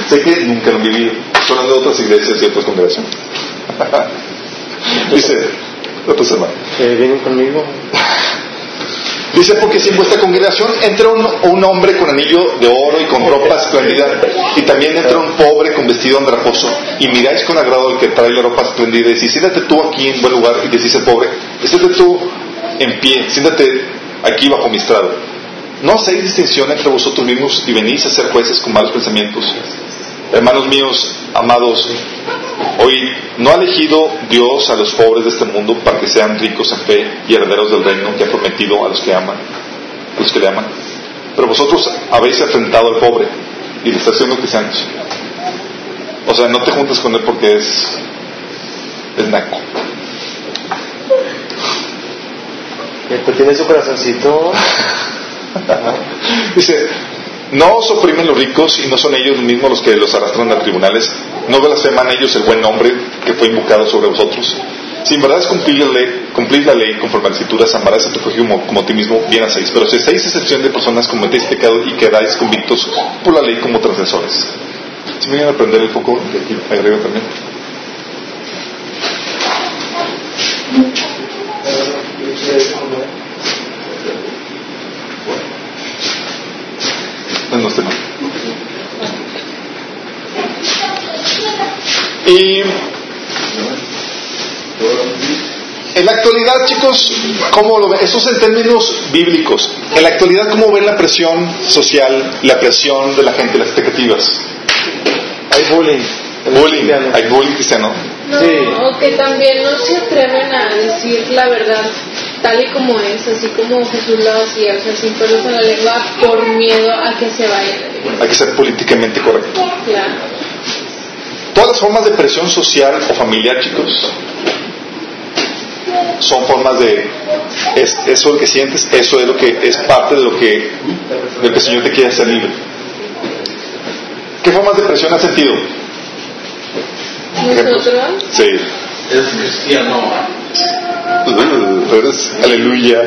sé que nunca lo han vivido. Estoy hablando de otras iglesias y otras congregaciones. [LAUGHS] Dice, otros hermanos. Eh, vienen conmigo. Dice, porque si en vuestra congregación entra un, hombre con anillo de oro y con ropa espléndida, y también entra un pobre con vestido andrajoso, y miráis con agrado al que trae la ropa espléndida, y decís, siéntate tú aquí en buen lugar, y decís al pobre, siéntate tú en pie, siéntate aquí bajo mi estrado. No hacéis distinción entre vosotros mismos y venís a ser jueces con malos pensamientos. Hermanos míos, amados, hoy no ha elegido Dios a los pobres de este mundo para que sean ricos en fe y herederos del reino que ha prometido a los que aman, a los que le aman. Pero vosotros habéis enfrentado al pobre y le está haciendo cristianos. O sea, no te juntes con él porque es, es naco. Tienes su corazoncito. [LAUGHS] Dice, no os oprimen los ricos y no son ellos mismos los que los arrastran a tribunales. No blasfeman ellos el buen nombre que fue invocado sobre vosotros. Si en verdad es cumplir la ley, cumplir la ley conforme a las escrituras, amarás a tu prójimo como a ti mismo, bien hacéis. Pero si estáis excepción de personas, cometéis pecado y quedáis convictos por la ley como transgresores. Si me vienen a prender el foco de arriba también. No. Y en la actualidad, chicos, ¿cómo lo ven? Eso es en términos bíblicos. En la actualidad, ¿cómo ven la presión social, la presión de la gente, las expectativas? Hay bullying. en Bullying, hay bullying cristiano. No, Sí. o que también no se atreven a decir la verdad tal y como es, así como Jesús lo hacía, o sea, sin pelos en la lengua por miedo a que se vaya. Hay que ser políticamente correcto. Claro. Todas las formas de presión social o familiar, chicos, son formas de es, eso lo que sientes, eso es lo que es parte de lo que de lo que el Señor te quiere hacer libre. ¿Qué formas de presión has sentido? Nosotros, Sí. Es cristiano. Eres- aleluya.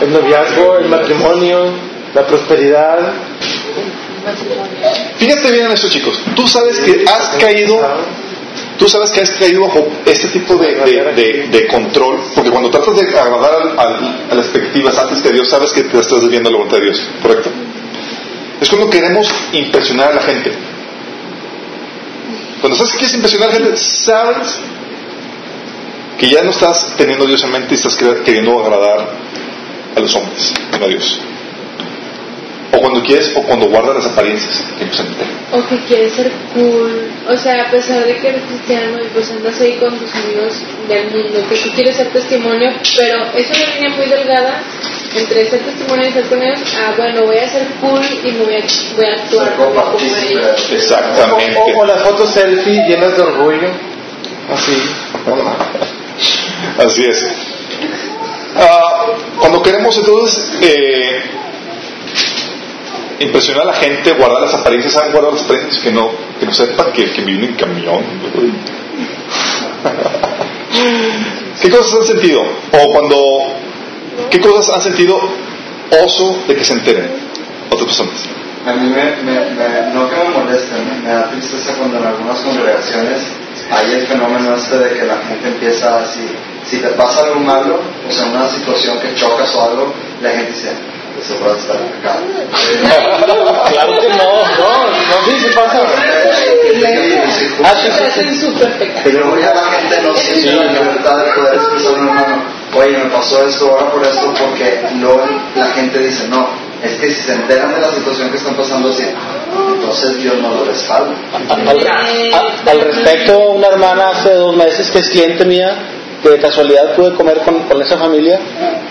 El noviazgo, el matrimonio, la prosperidad. Fíjate bien en eso, chicos. Tú sabes que has caído, tú sabes que has caído bajo este tipo de, de- de- de control, porque cuando tratas de agradar al- al- a las expectativas antes que Dios, sabes que te estás desviando de la voluntad de Dios, ¿correcto? Es cuando queremos impresionar a la gente. Cuando sabes que quieres impresionar a la gente, sabes que ya no estás teniendo a Dios en mente y estás quer- queriendo agradar a los hombres, no a Dios. O cuando quieres, o cuando guardas las apariencias que o que quieres ser cool, o sea, a pesar de que eres cristiano y pues andas ahí con tus amigos del mundo, que tú quieres ser testimonio, pero es una línea muy delgada entre ser testimonio y ser con ellos, ah, bueno, voy a ser cool y me voy a, voy a actuar como, ellos. Exactamente. O, o- o las fotos selfie llenas de orgullo. Así. Así es. Ah, cuando queremos entonces eh, impresionar a la gente, guardar las apariencias, ¿saben guardar las apariencias? Que no, que no sepan que, que viven en camión. ¿Qué cosas han sentido? O cuando, ¿qué cosas han sentido oso de que se enteren otras personas? A mí me, me- me- no que me moleste, me, me da tristeza cuando en algunas congregaciones hay el fenómeno este de que la gente empieza así, si te pasa algo malo, o sea, una situación que chocas o algo, la gente dice, eso a estar acá. [LAUGHS] Claro que no, no, no, sí, sí pasa. Ah, sí, Se sí, hacen súper pecados. Y luego ya la gente no siente la libertad de poder expresar a un hermano, oye, me pasó esto, ahora por esto, porque luego la gente dice, no, es que si se enteran de la situación que están pasando, así, entonces Dios no lo respalda. Al, al- al respecto, una hermana hace dos meses que es cliente mía, que de casualidad pude comer con, con esa familia,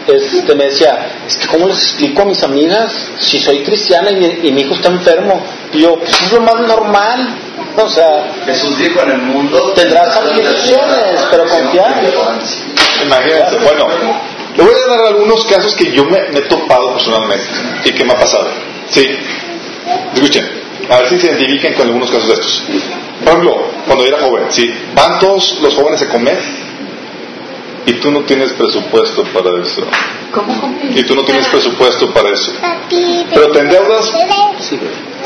este, me decía, es que ¿cómo les explico a mis amigas si soy cristiana y mi, y mi hijo está enfermo? Y yo, pues es lo más normal. O sea, Jesús dijo en el mundo Tendrás aflicciones, pero confiad. Imagínense, bueno, le voy a dar algunos casos que yo me, me he topado personalmente y que me ha pasado. Sí, escuchen, a ver si se identifican con algunos casos de estos. Por ejemplo, cuando yo era joven, sí, van todos los jóvenes a comer y tú no tienes presupuesto para eso. ¿Cómo, cómo? Y tú no tienes presupuesto para eso. Pero te endeudas,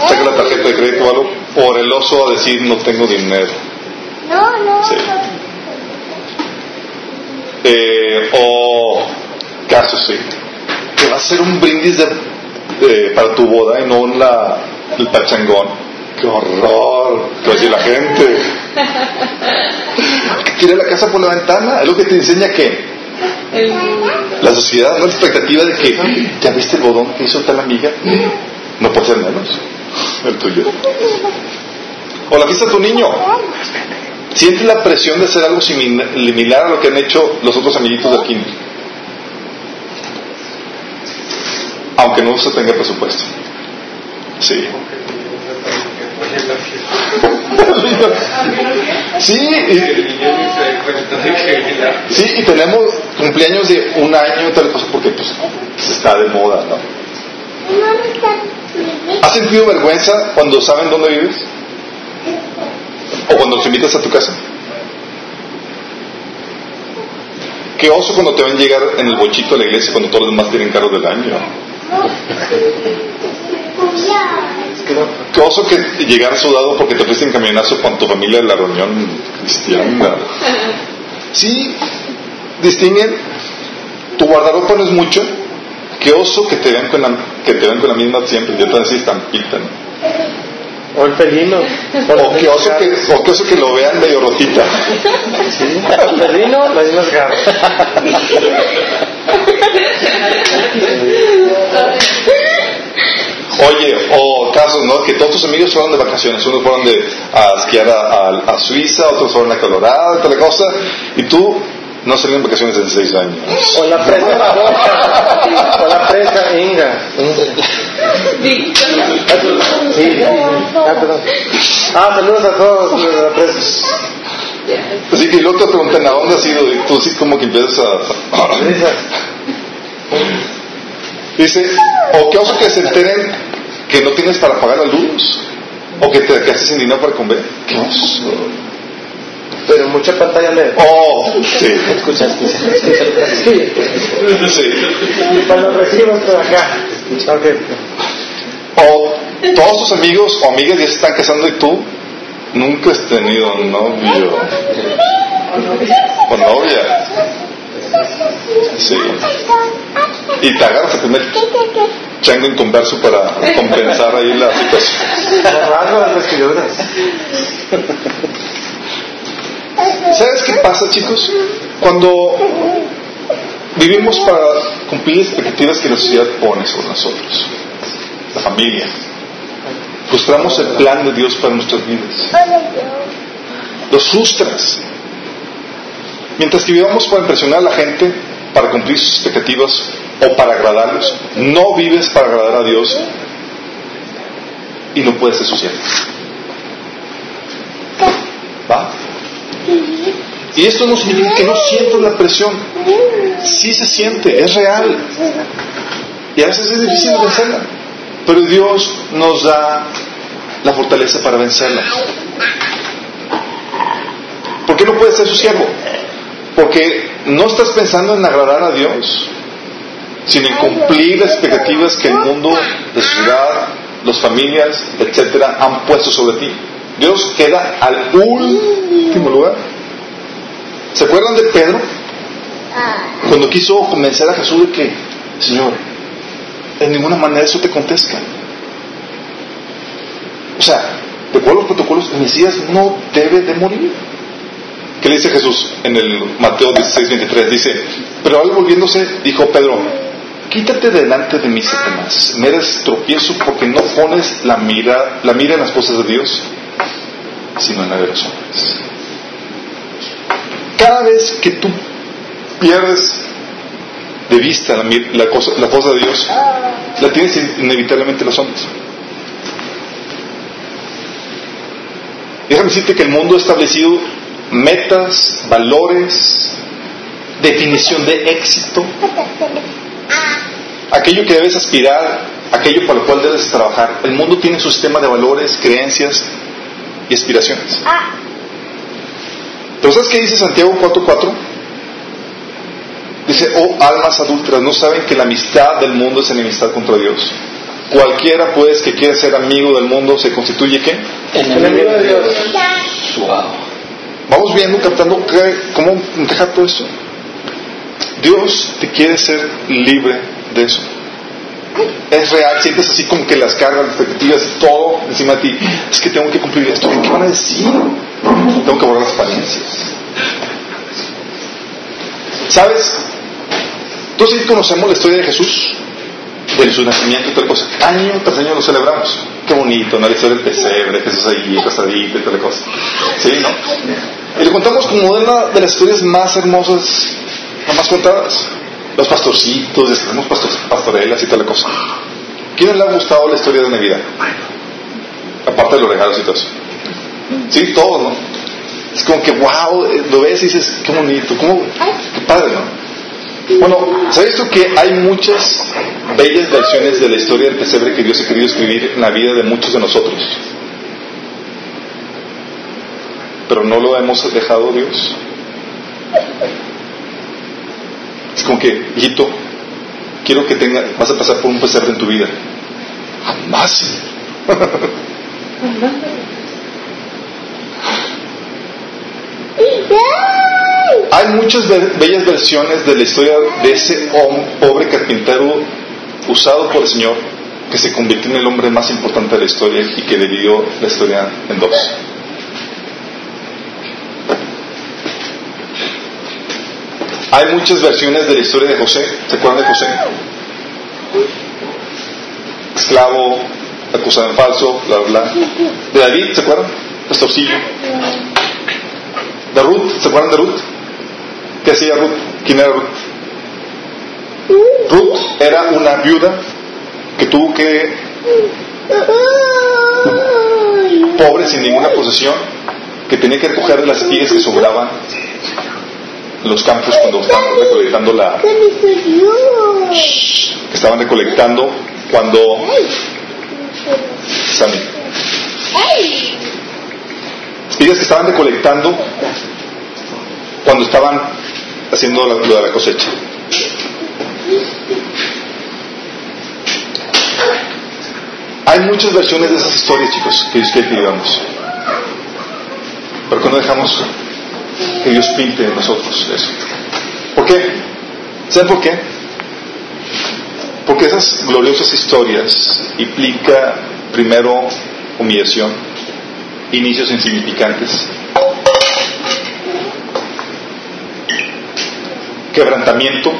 saca la tarjeta de crédito o algo por el oso a decir no tengo dinero. No, no. Sí. Eh, o caso sí. Que va a ser un brindis de, de- para tu boda y no la, el pachangón. ¡Qué horror! ¿Qué va a decir la gente? [LAUGHS] Tira la casa por la ventana. Es lo que te enseña que la sociedad, no la expectativa de que ya viste el bodón que hizo tal amiga. No puede ser menos. El tuyo. O la fiesta de tu niño. Siente la presión de hacer algo simil- similar a lo que han hecho los otros amiguitos del kinder. Aunque no se tenga presupuesto. Sí. [LAUGHS] Sí, y, sí, y tenemos cumpleaños de un año y tal cosa porque pues está de moda, ¿no? ¿Has sentido vergüenza cuando saben dónde vives? ¿O cuando te invitas a tu casa? Qué oso cuando te ven llegar en el bochito a la iglesia cuando todos los demás tienen carro del año. Qué oso que llegar sudado porque te fuiste en camionazo con tu familia de la reunión cristiana. Sí, distinguen. Tu guardarropa no es mucho. Qué oso que te vean con la, que te vean con la misma siempre. Ya te decís estampita, ¿no? O el felino. O qué oso que, o qué oso que lo vean medio rotita. Sí. El felino, las mismas garras. Oye, o casos, ¿no? Que todos tus amigos fueron de vacaciones. Unos fueron de, a esquiar a, a- a Suiza, otros fueron a Colorado, tal cosa. Y tú no salieron de vacaciones en seis años. O la presa. O la presa Inga. Víctor. Sí. Ah, perdón. Ah, saludos a todos los presa. Así que luego te preguntan a dónde has ido y tú sí como que empiezas a... Dice, o qué oso que se enteren que no tienes para pagar la luz. O que te quedaste sin dinero para comer. Qué oso. Pero mucha pantalla LED. Oh, sí. ¿Escuchaste? Sí. Sí. Y para los recibos por acá. Ok. O todos tus amigos o amigas ya se están casando y tú nunca has tenido novio o novia. Sí. Y te agarras el primer chango inconverso para compensar ahí la situación. ¿Sabes qué pasa, chicos? Cuando vivimos para cumplir expectativas que la sociedad pone sobre nosotros, la familia, frustramos el plan de Dios para nuestras vidas. Los frustras. Mientras que vivamos para impresionar a la gente, para cumplir sus expectativas o para agradarlos, no vives para agradar a Dios y no puedes ser social. ¿Va? Y esto no significa que no sientas la presión. Sí se siente, es real. Y a veces es difícil vencerla. Pero Dios nos da la fortaleza para vencerla. ¿Por qué no puedes ser su siervo? Porque no estás pensando en agradar a Dios, sino en cumplir las expectativas que el mundo, la sociedad, las familias, etcétera, han puesto sobre ti. Dios queda al último lugar. ¿Se acuerdan de Pedro? Cuando quiso convencer a Jesús de que, Señor, de ninguna manera eso te contesta. O sea, de acuerdo a los protocolos, el Mesías no debe de morir. ¿Qué le dice Jesús en el Mateo 16, 23? Dice, pero al volviéndose, dijo Pedro, quítate delante de mí, Satanás. Me eres tropiezo porque no pones la mira, la mira en las cosas de Dios, sino en la de los hombres. Cada vez que tú pierdes de vista la, cosa, la cosa de Dios, la tienes in- inevitablemente en los hombres. Déjame decirte que el mundo ha establecido metas, valores, definición de éxito, aquello que debes aspirar, aquello para lo cual debes trabajar. El mundo tiene su sistema de valores, creencias y aspiraciones. Pero ¿sabes qué dice Santiago 4.4? Dice, oh almas adúlteras, ¿no saben que la amistad del mundo es enemistad contra Dios? Cualquiera, pues, que quiera ser amigo del mundo, ¿se constituye qué? Enemigo de Dios. Wow. Vamos viendo, captando qué- cómo encaja todo esto. Dios te quiere ser libre de eso. Es real, sientes así como que las cargas, las expectativas, todo encima de ti. Es que tengo que cumplir esto. ¿Qué van a decir? Tengo que borrar las apariencias. ¿Sabes? Entonces conocemos la historia de Jesús, de su nacimiento y tal cosa. Año tras año lo celebramos. Qué bonito, ¿no? La historia del pesebre, Jesús ahí, acostadito y tal cosa. ¿Sí, no? Y lo contamos como una de las historias más hermosas, jamás contadas. Los pastorcitos, hacemos pastor, pastorelas y tal cosa. ¿Quién le ha gustado la historia de Navidad? Aparte de los regalos y todo eso. Sí, todo, ¿no? Es como que, wow, lo ves y dices, qué bonito, cómo, qué padre, ¿no? Bueno, ¿sabes tú que hay muchas bellas versiones de la historia del pesebre que Dios ha querido escribir en la vida de muchos de nosotros? Pero no lo hemos dejado Dios. Es como que, hijito, quiero que tenga, vas a pasar por un pesebre en tu vida. Jamás. [LAUGHS] Hay muchas bellas versiones de la historia de ese hom- pobre carpintero usado por el Señor que se convirtió en el hombre más importante de la historia y que dividió la historia en dos. Hay muchas versiones de la historia de José. ¿Se acuerdan de José? Esclavo, acusado en falso, bla, bla. De David, ¿se acuerdan? Pastorcillo. De Ruth, ¿se acuerdan de Ruth? ¿Qué hacía Ruth? ¿Quién era Ruth? Ruth era una viuda que tuvo que, pobre, sin ninguna posesión, que tenía que recoger las espigas que sobraban los campos cuando estaban recolectando la, que estaban recolectando cuando Sammy, espigas que estaban recolectando cuando estaban haciendo lo de la cosecha. Hay muchas versiones de esas historias, chicos, que Dios quiere que vivamos. Pero que no dejamos que Dios pinte en nosotros eso. ¿Por qué? ¿Saben por qué? Porque esas gloriosas historias implica primero humillación, inicios insignificantes, quebrantamiento,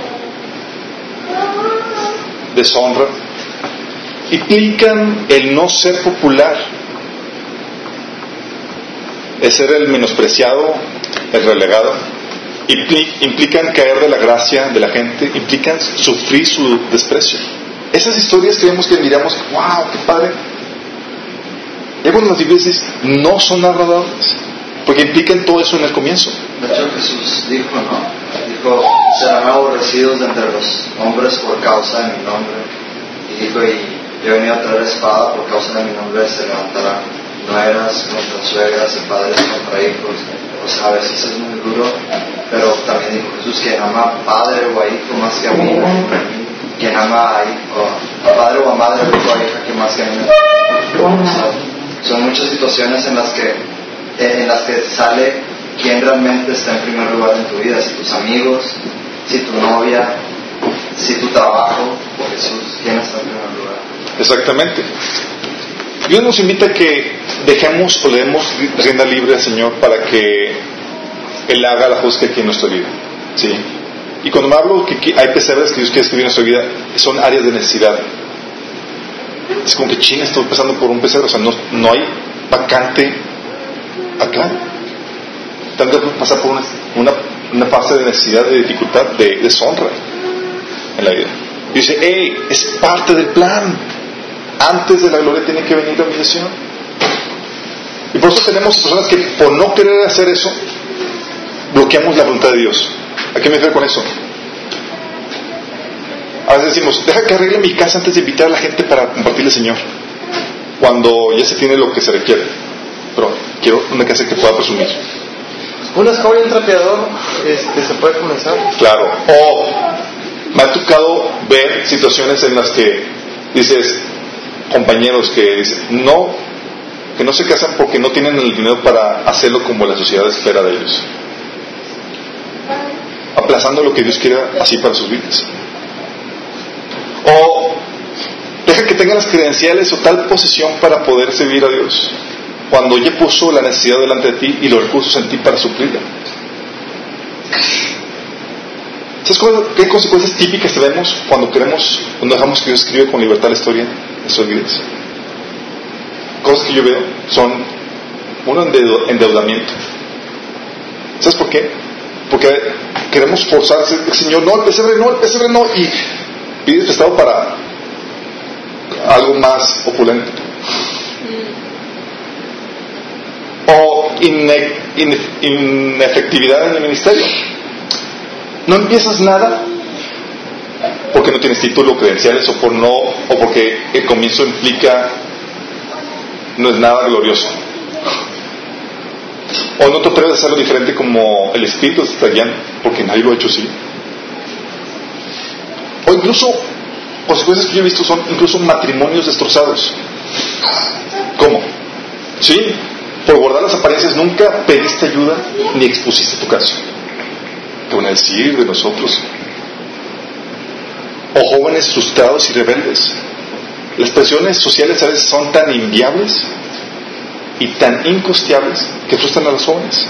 deshonra, implican el no ser popular, el ser el menospreciado, el relegado, impli- implican caer de la gracia de la gente, implican sufrir su desprecio. Esas historias que vemos que miramos, wow, qué padre. Y cuando las dices, no son narradoras, porque implican todo eso en el comienzo. De hecho, Jesús dijo, ¿no? Dijo, serán aborrecidos entre los hombres por causa de mi nombre. Y dijo, y yo he venido a traer espada por causa de mi nombre, se levantarán nueras contra suegras y padres contra hijos. O sea, a veces es muy duro, pero también dijo Jesús, quien ama a padre o a hijo más que a mí, quien ama a, hijo, a padre o a madre, hijo a hija que más que a mí. O sea, son muchas situaciones en las que eh, en las que sale quién realmente está en primer lugar en tu vida, si tus amigos, si tu novia, si tu trabajo, o Jesús, quién está en primer lugar. Exactamente. Dios nos invita a que dejemos o le demos rienda libre al Señor para que Él haga la justicia aquí en nuestra vida. ¿sí? Y cuando me hablo que hay pesebres que Dios quiere escribir en nuestra vida, son áreas de necesidad. Es como que China está pasando por un pesebre, o sea, no, no hay vacante acá. Tanto que pasar por una, una, una fase de necesidad, de dificultad, de deshonra en la vida. Y dice, hey, es parte del plan. Antes de la gloria tiene que venir la humillación. Y por eso tenemos personas que por no querer hacer eso, bloqueamos la voluntad de Dios. ¿A qué me refiero con eso? A veces decimos, deja que arregle mi casa antes de invitar a la gente para compartirle al Señor. Cuando ya se tiene lo que se requiere. Pero quiero una casa que pueda presumir. Una escoba y trapeador este, se puede comenzar. Claro. O Me ha tocado ver situaciones en las que dices, compañeros que dicen, no, que no se casan porque no tienen el dinero para hacerlo como la sociedad espera de ellos. Aplazando lo que Dios quiera así para sus vidas. O deja que tengan las credenciales o tal posición para poder servir a Dios. Cuando ya puso la necesidad delante de ti y los recursos en ti para suplirla. ¿Sabes qué consecuencias típicas tenemos cuando queremos, cuando dejamos que Dios escriba con libertad la historia de nuestras vidas? Cosas que yo veo son, uno, endeudamiento. ¿Sabes por qué? Porque queremos forzar, Señor, no, el pesebre no, el pesebre no, y pides prestado para algo más opulento. O inefectividad en el ministerio no empiezas nada porque no tienes título, credenciales o por no o porque el comienzo implica no es nada glorioso. O no te atreves a hacerlo diferente como el Espíritu guiando, porque nadie lo ha hecho así. O incluso, consecuencias que yo he visto son incluso matrimonios destrozados. ¿Cómo? Sí, por guardar las apariencias nunca pediste ayuda ni expusiste tu caso con el decir de nosotros. O jóvenes frustrados y rebeldes. Las presiones sociales a veces son tan inviables y tan incosteables que frustran a los jóvenes.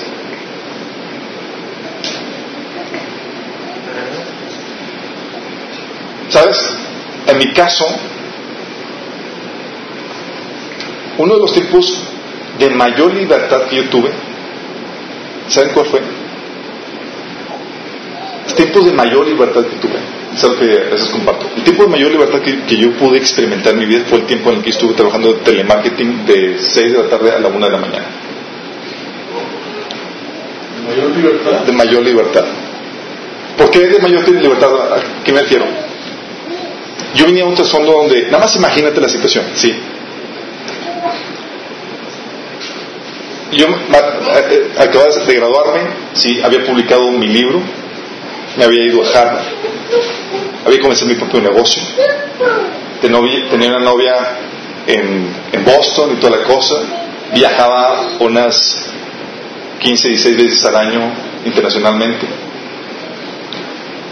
¿Sabes? En mi caso, uno de los tiempos de mayor libertad que yo tuve, ¿saben cuál fue? tiempos de mayor libertad que tuve. Es algo que a veces comparto. El tiempo de mayor libertad que, yo pude experimentar en mi vida fue el tiempo en el que estuve trabajando de telemarketing de 6 de la tarde a la 1 de la mañana. ¿De mayor libertad? De mayor libertad. ¿Por qué de mayor libertad? ¿A qué me refiero? Yo venía a un trasfondo donde, nada más imagínate la situación, sí. Yo eh, eh, acababa de graduarme, sí, había publicado mi libro, me había ido a Harvard, había comenzado mi propio negocio, tenía una novia en, Boston y toda la cosa, viajaba unas 15, 16 veces al año internacionalmente.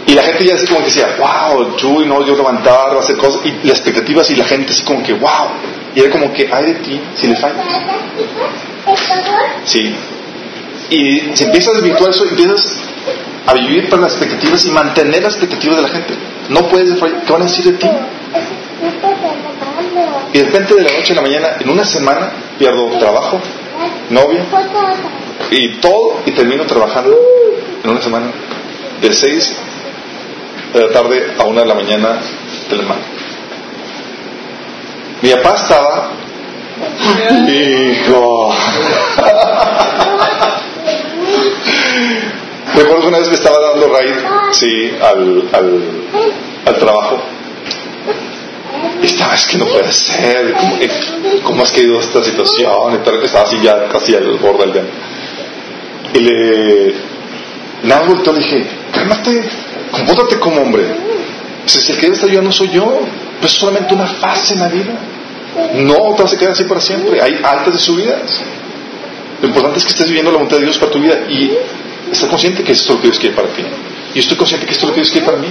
Y la gente ya así como que decía, wow, Chuy, no, yo levantaba, a hacer cosas, y las expectativas y la gente así como que, wow, y era como que, ay de ti, si le falla. Sí. Y si empiezas a desvirtuar eso, empiezas a vivir para las expectativas y mantener las expectativas de la gente. No puedes ¿qué van a decir de ti? Y de repente de la noche a la mañana, en una semana, pierdo trabajo, novia y todo, y termino trabajando en una semana de 6 de la tarde a 1 de la mañana de la. Mi papá estaba, hijo. Recuerdo una vez me estaba dando raid, sí, al, al, al trabajo. Y estaba, es que no puede ser, ¿cómo, cómo has caído esta situación? Estaba así ya casi al borde del tema. Y le, nada volteó, le dije, cálmate, compórtate como hombre. Si el que está no soy yo, pues es solamente una fase en la vida. No te vas a quedar así para siempre. Hay altas y subidas. Lo importante es que estés viviendo la voluntad de Dios para tu vida y Estás consciente que esto es lo que Dios quiere para ti. Y estoy consciente que esto es lo que Dios quiere para mí.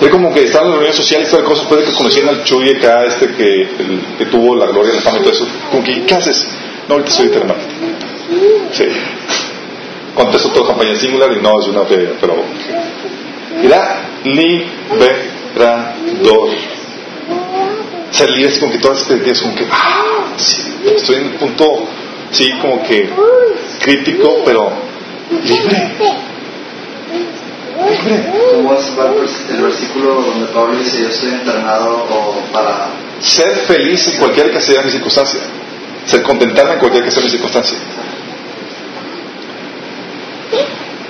Es como que estaban en la reunión social y todas cosas, puede que conocieran al Chuy acá, este que, tuvo la gloria, la fama y todo eso. Como que, ¿qué haces? No, ahorita soy telemarketing. Sí. Contesto todo campaña singular y no es una fe, pero. Era liberador. Ser libre es como que todas estas ideas, como que, ah, sí, estoy en un punto sí, como que crítico, pero libre. Libre. ¿Cómo es el versículo donde Pablo dice, yo estoy internado o para... Ser feliz en cualquier que sea mi circunstancia. Ser contentarme en cualquier que sea mi circunstancia.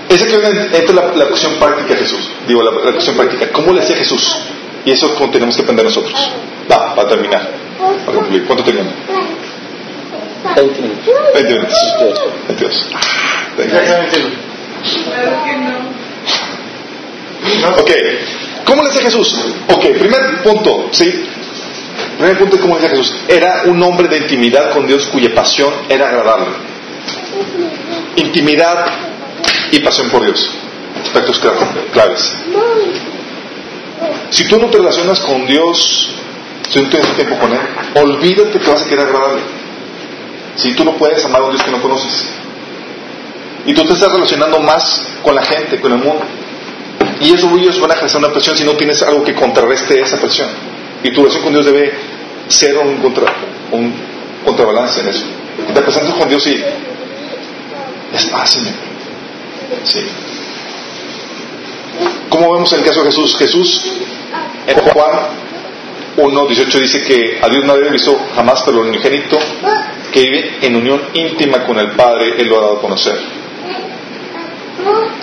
Esa que entra la, la cuestión práctica de Jesús. Digo, la, la, cuestión práctica. ¿Cómo le hacía Jesús? Y eso es como tenemos que aprender nosotros. Va, para terminar. Para concluir. ¿Cuánto tenemos? 20 minutos. 20 minutos. 22. Claro que no. Ok, ¿cómo le decía Jesús? Ok, primer punto, ¿sí? Primer punto, ¿cómo le decía Jesús? Era un hombre de intimidad con Dios cuya pasión era agradable. Intimidad y pasión por Dios. Aspectos claves. Si tú no te relacionas con Dios, si no tienes tiempo con Él, olvídate que vas a quedar agradable. Si tú no puedes amar a un Dios que no conoces. Y tú te estás relacionando más con la gente, con el mundo. Y eso ellos van a ejercer una presión si no tienes algo que contrarreste esa presión. Y tu relación con Dios debe ser un, contra, un contrabalance en eso. Te presentas con Dios y es fácil. Sí. ¿Cómo vemos el caso de Jesús? Jesús, en Juan 1, 18 dice que a Dios nadie le hizo jamás, pero el unigénito que vive en unión íntima con el Padre, Él lo ha dado a conocer.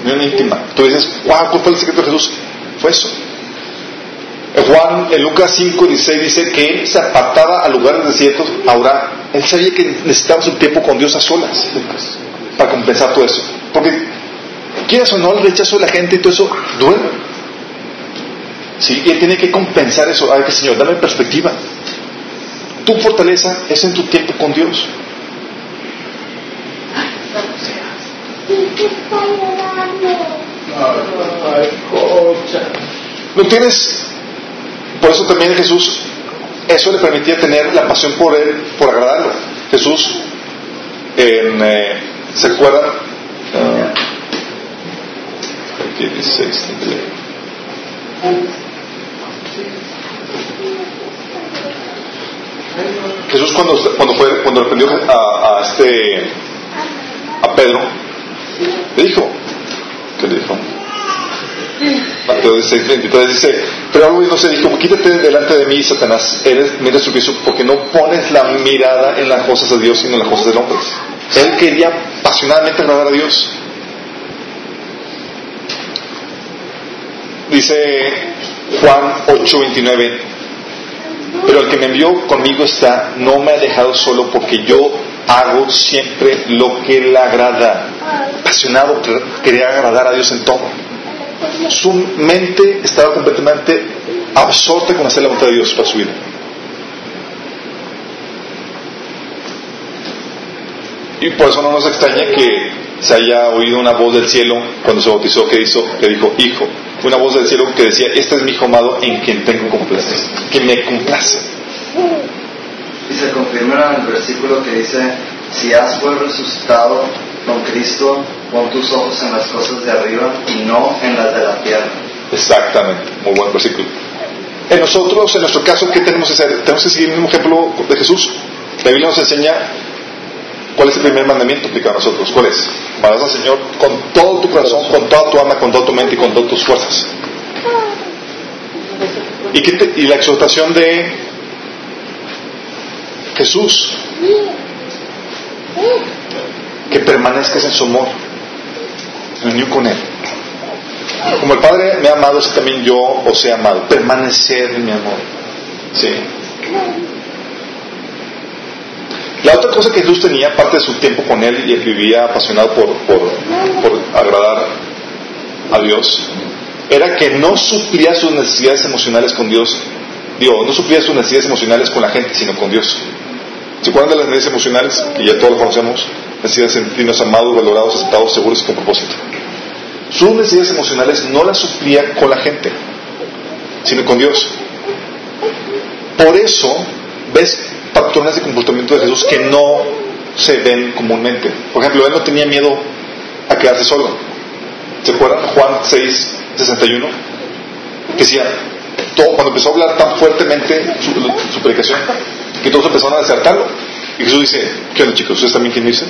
Unión íntima. Tú dices, wow, ¿cuál fue el secreto de Jesús? Fue eso. En Juan, en Lucas 5, 16 dice que Él se apartaba a lugares desiertos a orar. Él sabía que necesitaba su tiempo con Dios a solas para compensar todo eso. Porque, quieras o no, el rechazo de la gente y todo eso duele. ¿Sí? Y él tiene que compensar eso. Ay, que Señor, dame perspectiva. Tu fortaleza es en tu tiempo con Dios. No tienes, por eso también Jesús, eso le permitía tener la pasión por él, por agradarlo. Jesús, en, eh, ¿se acuerdan? Uh, 16, Jesús cuando, cuando fue cuando reprendió a, a, este a Pedro le dijo ¿qué le dijo? Mateo 16, 23 dice pero algo no se dijo quítate delante de mí Satanás eres mira su piso porque no pones la mirada en las cosas de Dios sino en las cosas del hombre él quería apasionadamente agradar a Dios dice Juan 8, 29 pero el que me envió conmigo está, no me ha dejado solo porque yo hago siempre lo que le agrada. Apasionado, quería agradar a Dios en todo. Su mente estaba completamente absorta con hacer la voluntad de Dios para su vida. Y por eso no nos extraña que se haya oído una voz del cielo cuando se bautizó que hizo, que dijo, hijo, una voz del cielo que decía, este es mi hijo amado en quien tengo complacencia, que me complace. Y se confirma en el versículo que dice, si has fue resucitado con Cristo, pon tus ojos en las cosas de arriba y no en las de la tierra. Exactamente, muy buen versículo. En nosotros, en nuestro caso, ¿qué tenemos que hacer? Tenemos que seguir el mismo ejemplo de Jesús. La Biblia nos enseña cuál es el primer mandamiento aplicado a nosotros. ¿Cuál es? Amarás al Señor con todo tu corazón, con toda tu alma, con toda tu mente y con todas tus fuerzas. Y, y la exhortación de Jesús, que permanezcas en su amor, en unión con Él. Como el Padre me ha amado, así también yo os he amado. Permanecer en mi amor. ¿Sí? La otra cosa que Jesús tenía, parte de su tiempo con Él y él vivía apasionado por, por, agradar a Dios, era que no suplía sus necesidades emocionales con Dios. Digo, no suplía sus necesidades emocionales con la gente, sino con Dios. ¿Se acuerdan de las necesidades emocionales? Que ya todos conocemos. Necesidades de sentirnos amados, valorados, aceptados, seguros y con propósito. Sus necesidades emocionales no las suplía con la gente, sino con Dios. Por eso, ves patrones de comportamiento de Jesús que no se ven comúnmente. Por ejemplo, él no tenía miedo a quedarse solo. ¿Se acuerdan? Juan 6, 61. Que decía, cuando empezó a hablar tan fuertemente su, predicación, que todos empezaron a desertarlo. Y Jesús dice, ¿qué onda chicos? ¿Ustedes también quién dicen?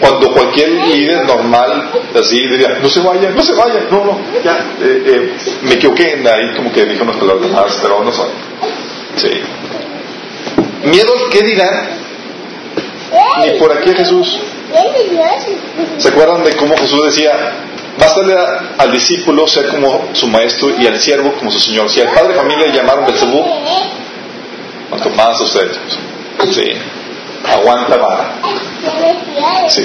Cuando cualquier líder normal así diría, no se vayan, no se vayan, no, no, ya, eh, eh, me equivoqué ahí como que dijo unas palabras más, pero no son. Sí. Miedo al qué dirán, ni por aquí a Jesús. ¿Se acuerdan de cómo Jesús decía, Bástale al discípulo ser como su maestro y al siervo como su señor. Si al padre de familia llamaron Belzebú, cuanto más a ustedes. Sí aguanta vara. Sí.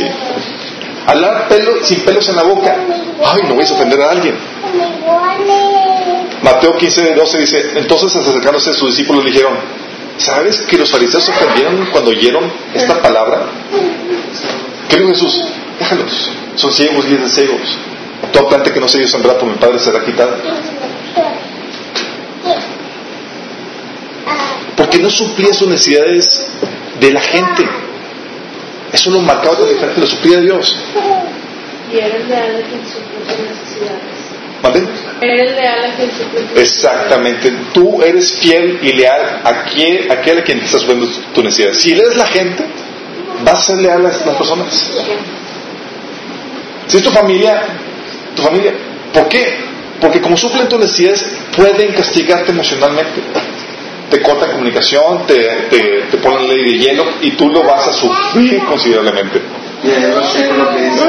Hablar pelo, sin pelos en la boca. Ay, no voy a ofender a alguien. Mateo 15, 12 dice, entonces acercándose a sus discípulos le dijeron, ¿sabes que los fariseos se ofendieron cuando oyeron esta palabra? ¿Qué dijo Jesús? Déjalos, son ciegos y de ciegos. Toda planta que no se dio sembrar por mi Padre será quitada. Porque no suplía sus necesidades de la gente. Eso lo marcaba tan diferente, lo suplía Dios. Y era el leal a quien suple necesidades. Era el leal a quien suple Exactamente. Tú eres fiel y leal a quien, a aquel a quien te está supliendo tu necesidad. Si eres la gente, vas a ser leal a las personas. Si es tu familia, tu familia. ¿Por qué? Porque como suplen tus necesidades, pueden castigarte emocionalmente. Te cortan comunicación, te, te, te ponen ley de hielo y tú lo vas a sufrir considerablemente. Y hay un versículo que dice,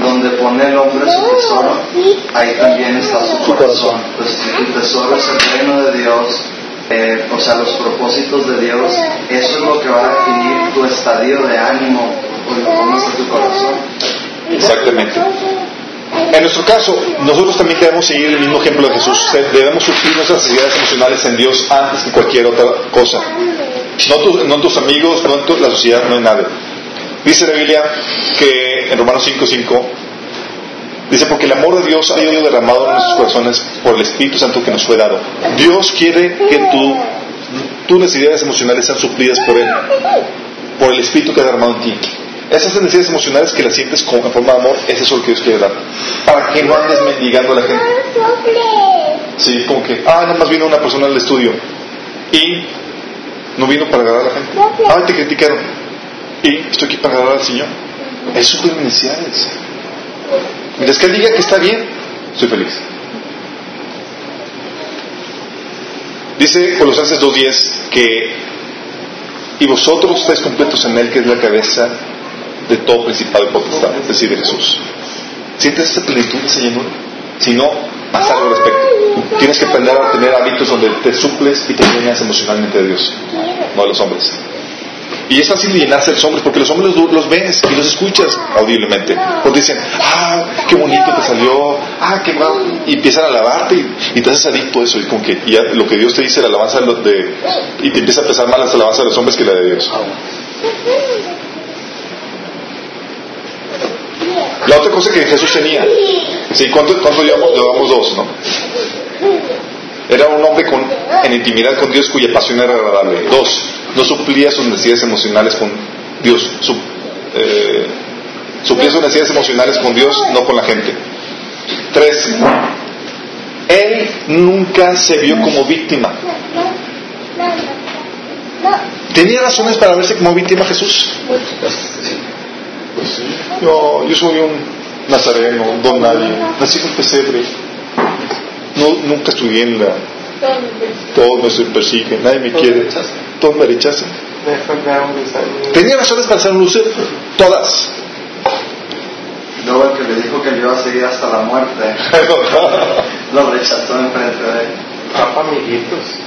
donde pone el hombre su tesoro, ahí también está su corazón. Pues si tu tesoro es el reino de Dios, eh, o sea, los propósitos de Dios, eso es lo que va a definir tu estadio de ánimo, o lo pones en tu corazón. Exactamente. En nuestro caso, nosotros también debemos seguir el mismo ejemplo de Jesús. Debemos suplir nuestras necesidades emocionales en Dios antes que cualquier otra cosa. No, tu- no tus amigos, no tu- la sociedad, no en nadie. Dice la Biblia que en Romanos 5:5 dice porque el amor de Dios ha sido derramado en nuestros corazones por el Espíritu Santo que nos fue dado. Dios quiere que tu, tus necesidades emocionales sean suplidas por Él, por el Espíritu que ha derramado en ti. Esas necesidades emocionales que las sientes con, en forma de amor, es eso lo que Dios quiere dar. Para que no andes mendigando a la gente. Sí, como que, ah, nada más vino una persona al estudio y no vino para agarrar a la gente. Ah, te criticaron. Y estoy aquí para agarrar al Señor. Suple mis necesidades. Mientras que Él diga que está bien, soy feliz. Dice Colosenses 2.10 que y vosotros estáis completos en Él que es la cabeza de todo principado y potestad, es decir, de Jesús. ¿Sientes esa plenitud, esa llenura? Si no, haz algo al respecto. Tienes que aprender a tener hábitos donde te suples y te llenas emocionalmente de Dios, no de los hombres. Y es fácil llenarse de los hombres porque los hombres los, los ves y los escuchas audiblemente. Porque dicen, ah, qué bonito te salió, ah, qué guau. Y empiezan a alabarte y, y te haces adicto a eso. Y como que y lo que Dios te dice, la alabanza de- y te empieza a pesar más la alabanza de los hombres que la de Dios. La otra cosa que Jesús tenía, ¿sí? ¿cuánto, cuánto llevamos? Llevamos dos, ¿no? Era un hombre con, en intimidad con Dios cuya pasión era agradable. Dos, no suplía sus necesidades emocionales con Dios. Eh, suplía sus necesidades emocionales con Dios, no con la gente. Tres, él nunca se vio como víctima. ¿Tenía razones para verse como víctima Jesús? Pues sí. No, yo soy un nazareno, un don nadie. Nací en un pesebre. No, nunca estudié en la... Todos me persiguen, nadie me quiere. Todos me rechazan. ¿Tenía razones para ser un? Todas. Luego el que le dijo que le iba a seguir hasta la muerte, [LAUGHS] lo rechazó enfrente de él. Papa, amiguitos.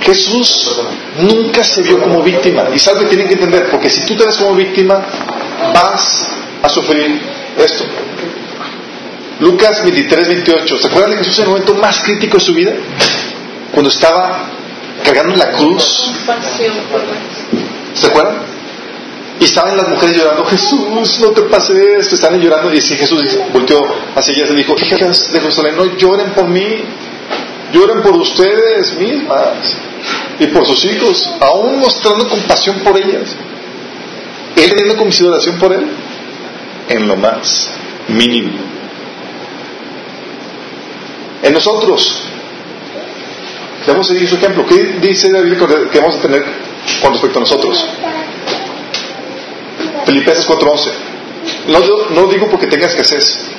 Jesús nunca se vio como víctima. Y es algo que tienen que entender, porque si tú te ves como víctima, vas a sufrir esto. Lucas 23, 28. ¿Se acuerdan de Jesús en el momento más crítico de su vida? Cuando estaba cargando la cruz. ¿Se acuerdan? Y estaban las mujeres llorando, Jesús, no te pase esto. Estaban llorando y así Jesús volteó hacia ellas y dijo, hijas de Jerusalén, no lloren por mí, lloren por ustedes mismas y por sus hijos, aún mostrando compasión por ellas. Él teniendo consideración por él en lo más mínimo. En nosotros, debemos seguir su ejemplo. ¿Qué dice la Biblia que debemos tener con respecto a nosotros? Filipenses 4:11. No, no digo porque tenga escasez,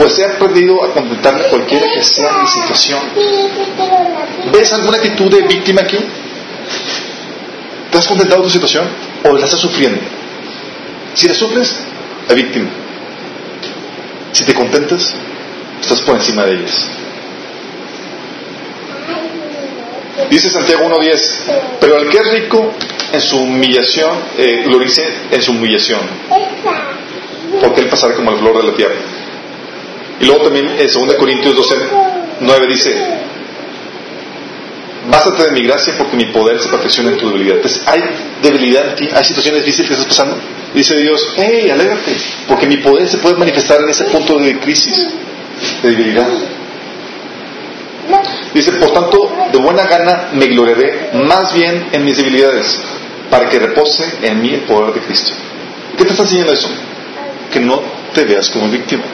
pues he aprendido a contentarme cualquiera que sea mi situación. ¿Ves alguna actitud de víctima aquí? ¿Te has contentado tu situación o la estás sufriendo? Si la sufres, la víctima. Si te contentas, estás por encima de ellas. Dice Santiago 1.10, pero el que es rico en su humillación, eh, glorice en su humillación, porque Él pasará como la flor de la tierra. Y luego también en 2 Corintios 12, 9 dice, bástate de mi gracia porque mi poder se perfecciona en tu debilidad. Entonces, hay debilidad en ti, hay situaciones difíciles que estás pasando. Dice Dios, hey, alégrate, porque mi poder se puede manifestar en ese punto de crisis, de debilidad. Dice, por tanto, de buena gana me gloriaré más bien en mis debilidades, para que repose en mí el poder de Cristo. ¿Qué te está enseñando eso? Que no te veas como víctima.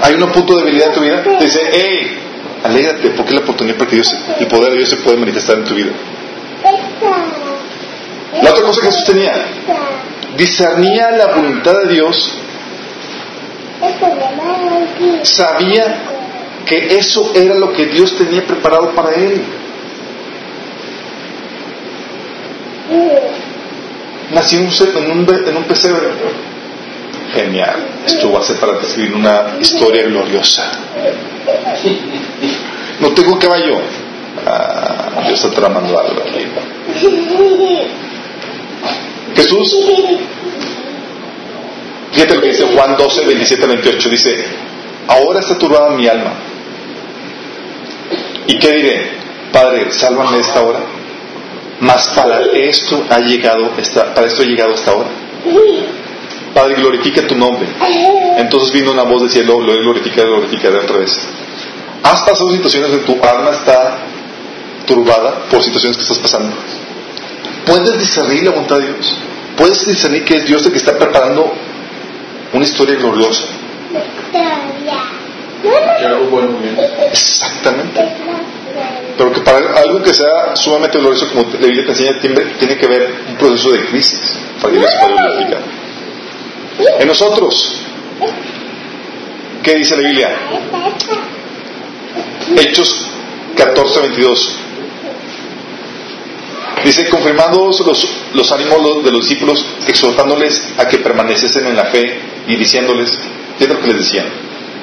Hay un punto de debilidad en tu vida, te dice, hey, alégrate, porque la oportunidad para que Dios, el poder de Dios se puede manifestar en tu vida. La otra cosa que Jesús tenía, discernía la voluntad de Dios, sabía que eso era lo que Dios tenía preparado para él. Nació en un, en un pesebre. Genial. Esto va a ser para escribir una historia gloriosa. No tengo caballo. Ah, Dios está tramando algo aquí. Jesús, fíjate lo que dice Juan 12, 27, 28. Dice: Ahora está turbada mi alma. ¿Y qué diré? Padre, sálvame esta hora. Mas para esto ha llegado, para esto ha llegado esta hora. Padre, glorifica tu nombre. Entonces vino una voz del cielo, lo glorificaré, glorificaré otra vez. ¿Has pasado situaciones donde tu alma está turbada por situaciones que estás pasando? ¿Puedes discernir la voluntad de Dios? ¿Puedes discernir que es Dios el que está preparando una historia gloriosa? Exactamente. Pero que para algo que sea sumamente glorioso, como la Biblia te enseña, tiene, que ver un proceso de crisis para que Dios pueda glorificar. En nosotros, ¿qué dice la Biblia? Hechos 14, 22. Dice, confirmando los, los ánimos de los discípulos, exhortándoles a que permaneciesen en la fe y diciéndoles, ¿qué es lo que les decían?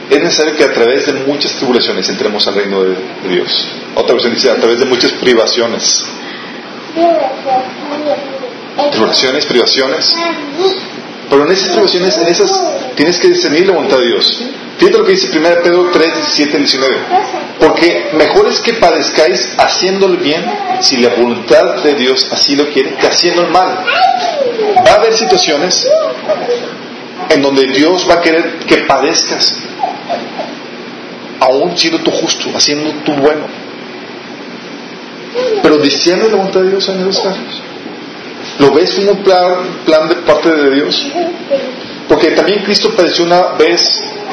Es necesario que a través de muchas tribulaciones entremos al reino de, de Dios. Otra versión dice, a través de muchas privaciones. Tribulaciones, privaciones. Pero en esas privaciones, en esas, tienes que discernir la voluntad de Dios. Fíjate lo que dice 1 Pedro 3, 17 19. Porque mejor es que padezcáis haciendo el bien, si la voluntad de Dios así lo quiere, que haciendo el mal. Va a haber situaciones en donde Dios va a querer que padezcas, aún siendo tú justo, haciendo tú bueno. Pero discierne la voluntad de Dios en esos casos. ¿Lo ves como un plan, plan de parte de Dios? Porque también Cristo padeció una vez,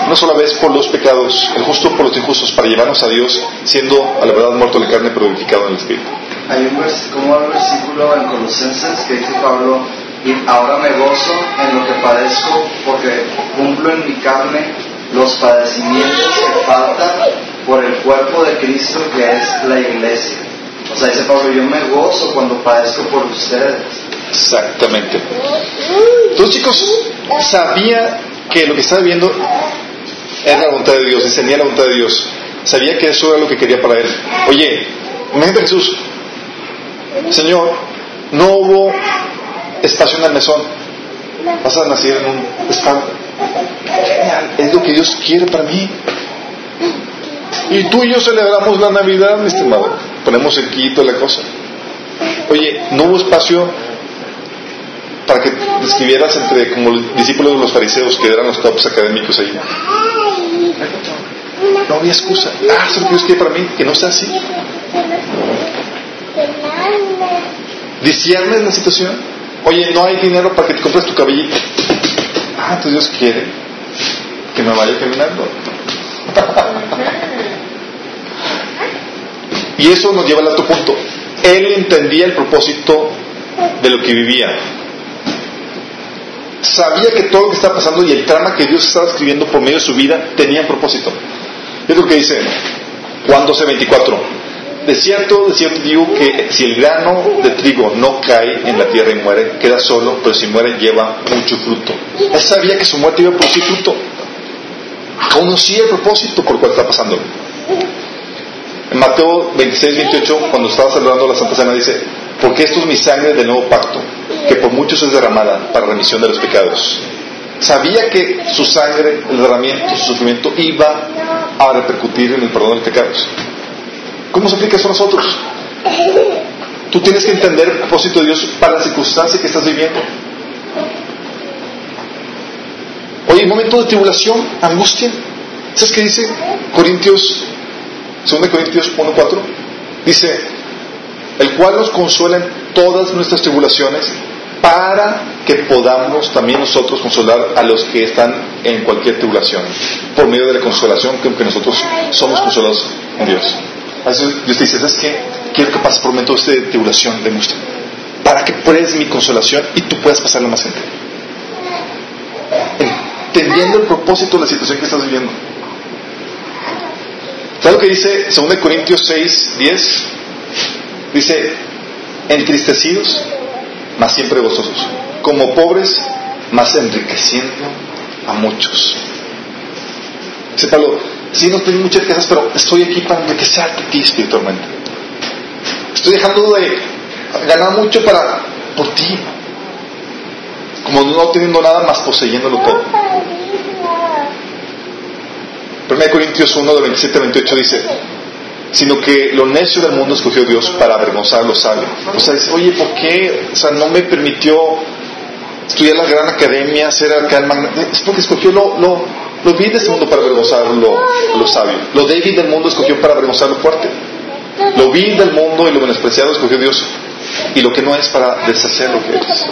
una sola vez por los pecados, el justo por los injustos, para llevarnos a Dios, siendo a la verdad muerto en la carne, pero vivificado en el Espíritu. Hay un, como un versículo en Colosenses que dice Pablo, y ahora me gozo en lo que padezco, porque cumplo en mi carne los padecimientos que faltan por el cuerpo de Cristo que es la iglesia. O sea, dice Pablo, yo me gozo cuando padezco por ustedes. Exactamente. Entonces, chicos, sabía que lo que estaba viendo era la voluntad de Dios, discernía la voluntad de Dios. Sabía que eso era lo que quería para él. Oye, imagínate Jesús, Señor, no hubo espacio en el mesón. Vas a nacer en un estado. Es lo que Dios quiere para mí. Y tú y yo celebramos la Navidad, mi estimado. Ponemos el quito la cosa. Oye, no hubo espacio para que describieras entre como discípulos de los fariseos que eran los tops académicos ahí. No había excusa. Ah, eso que Dios quiere para mí, que no sea así. Disciernes la situación. Oye, no hay dinero para que te compres tu cabellito. Ah, entonces Dios quiere que me vaya caminando. y eso nos lleva al otro punto. Él entendía el propósito de lo que vivía. Sabía que todo lo que estaba pasando y el trama que Dios estaba escribiendo por medio de su vida tenía un propósito. Es lo que dice Juan 12:24. De cierto, de cierto digo que si el grano de trigo no cae en la tierra y muere, queda solo, pero si muere lleva mucho fruto. Él sabía que su muerte iba a producir fruto. Conocía el propósito por el cual está pasando. En Mateo 26, 28, cuando estaba celebrando la Santa Cena, dice, porque esto es mi sangre del nuevo pacto, que por muchos es derramada para remisión de los pecados. sabía que su sangre, el derramamiento, su sufrimiento iba a repercutir en el perdón de pecados. ¿Cómo se aplica eso a nosotros? Tú tienes que entender el propósito de Dios para la circunstancia que estás viviendo. Oye, momento de tribulación, angustia. ¿Sabes qué dice Corintios, 2 Corintios 1.4? Dice, el cual nos consuela en todas nuestras tribulaciones para que podamos también nosotros consolar a los que están en cualquier tribulación, por medio de la consolación que, nosotros somos consolados en Dios. Así Dios te dice, ¿sabes qué? Quiero que pases por momentos de tribulación, de muestra, para que pruebes mi consolación y tú puedas pasarla más gente. Entendiendo el propósito de la situación que estás viviendo. ¿Sabes lo que dice 2 Corintios 6, 10? Dice, entristecidos, mas siempre gozosos, como pobres, mas enriqueciendo a muchos. Dice Pablo, sí, no tengo muchas riquezas, pero estoy aquí para enriquecerte a ti espiritualmente. Estoy dejando de ganar mucho para por ti. Como no teniendo nada más poseyéndolo todo. 1 Corintios 1, de 27 a 28 dice, sino que lo necio del mundo escogió Dios para avergonzar a los sabios. O sea, dice, oye, ¿por qué? O sea, no me permitió estudiar la gran academia, ser magna... Es porque escogió lo, lo, lo vil de este mundo para avergonzar a lo, sabio. Lo débil del mundo escogió para avergonzar lo fuerte. Lo vil del mundo y lo menospreciado escogió Dios. Y lo que no es para deshacer lo que eres.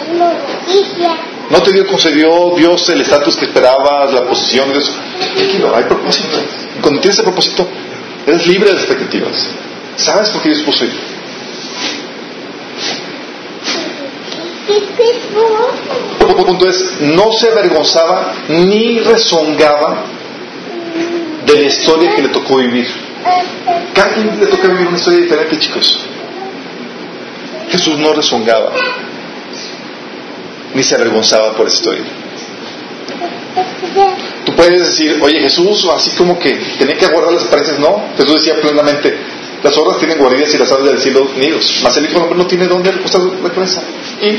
No te dio, concedió Dios el estatus que esperabas, la posición, Dios. Tranquilo, hay propósito. Cuando tienes ese propósito, Eres libre de expectativas. ¿Sabes por qué Dios puso? El punto es, no se avergonzaba ni rezongaba de la historia que le tocó vivir. Cada quien le toca vivir una historia diferente, chicos. Jesús no rezongaba ni se avergonzaba por esa historia. Tú puedes decir, oye Jesús, así como que tenía que guardar las apariencias. No, Jesús decía plenamente, las zorras tienen guaridas y las aves del cielo nidos, mas el Hijo del Hombre no tiene dónde recostar la cabeza. ¿Y?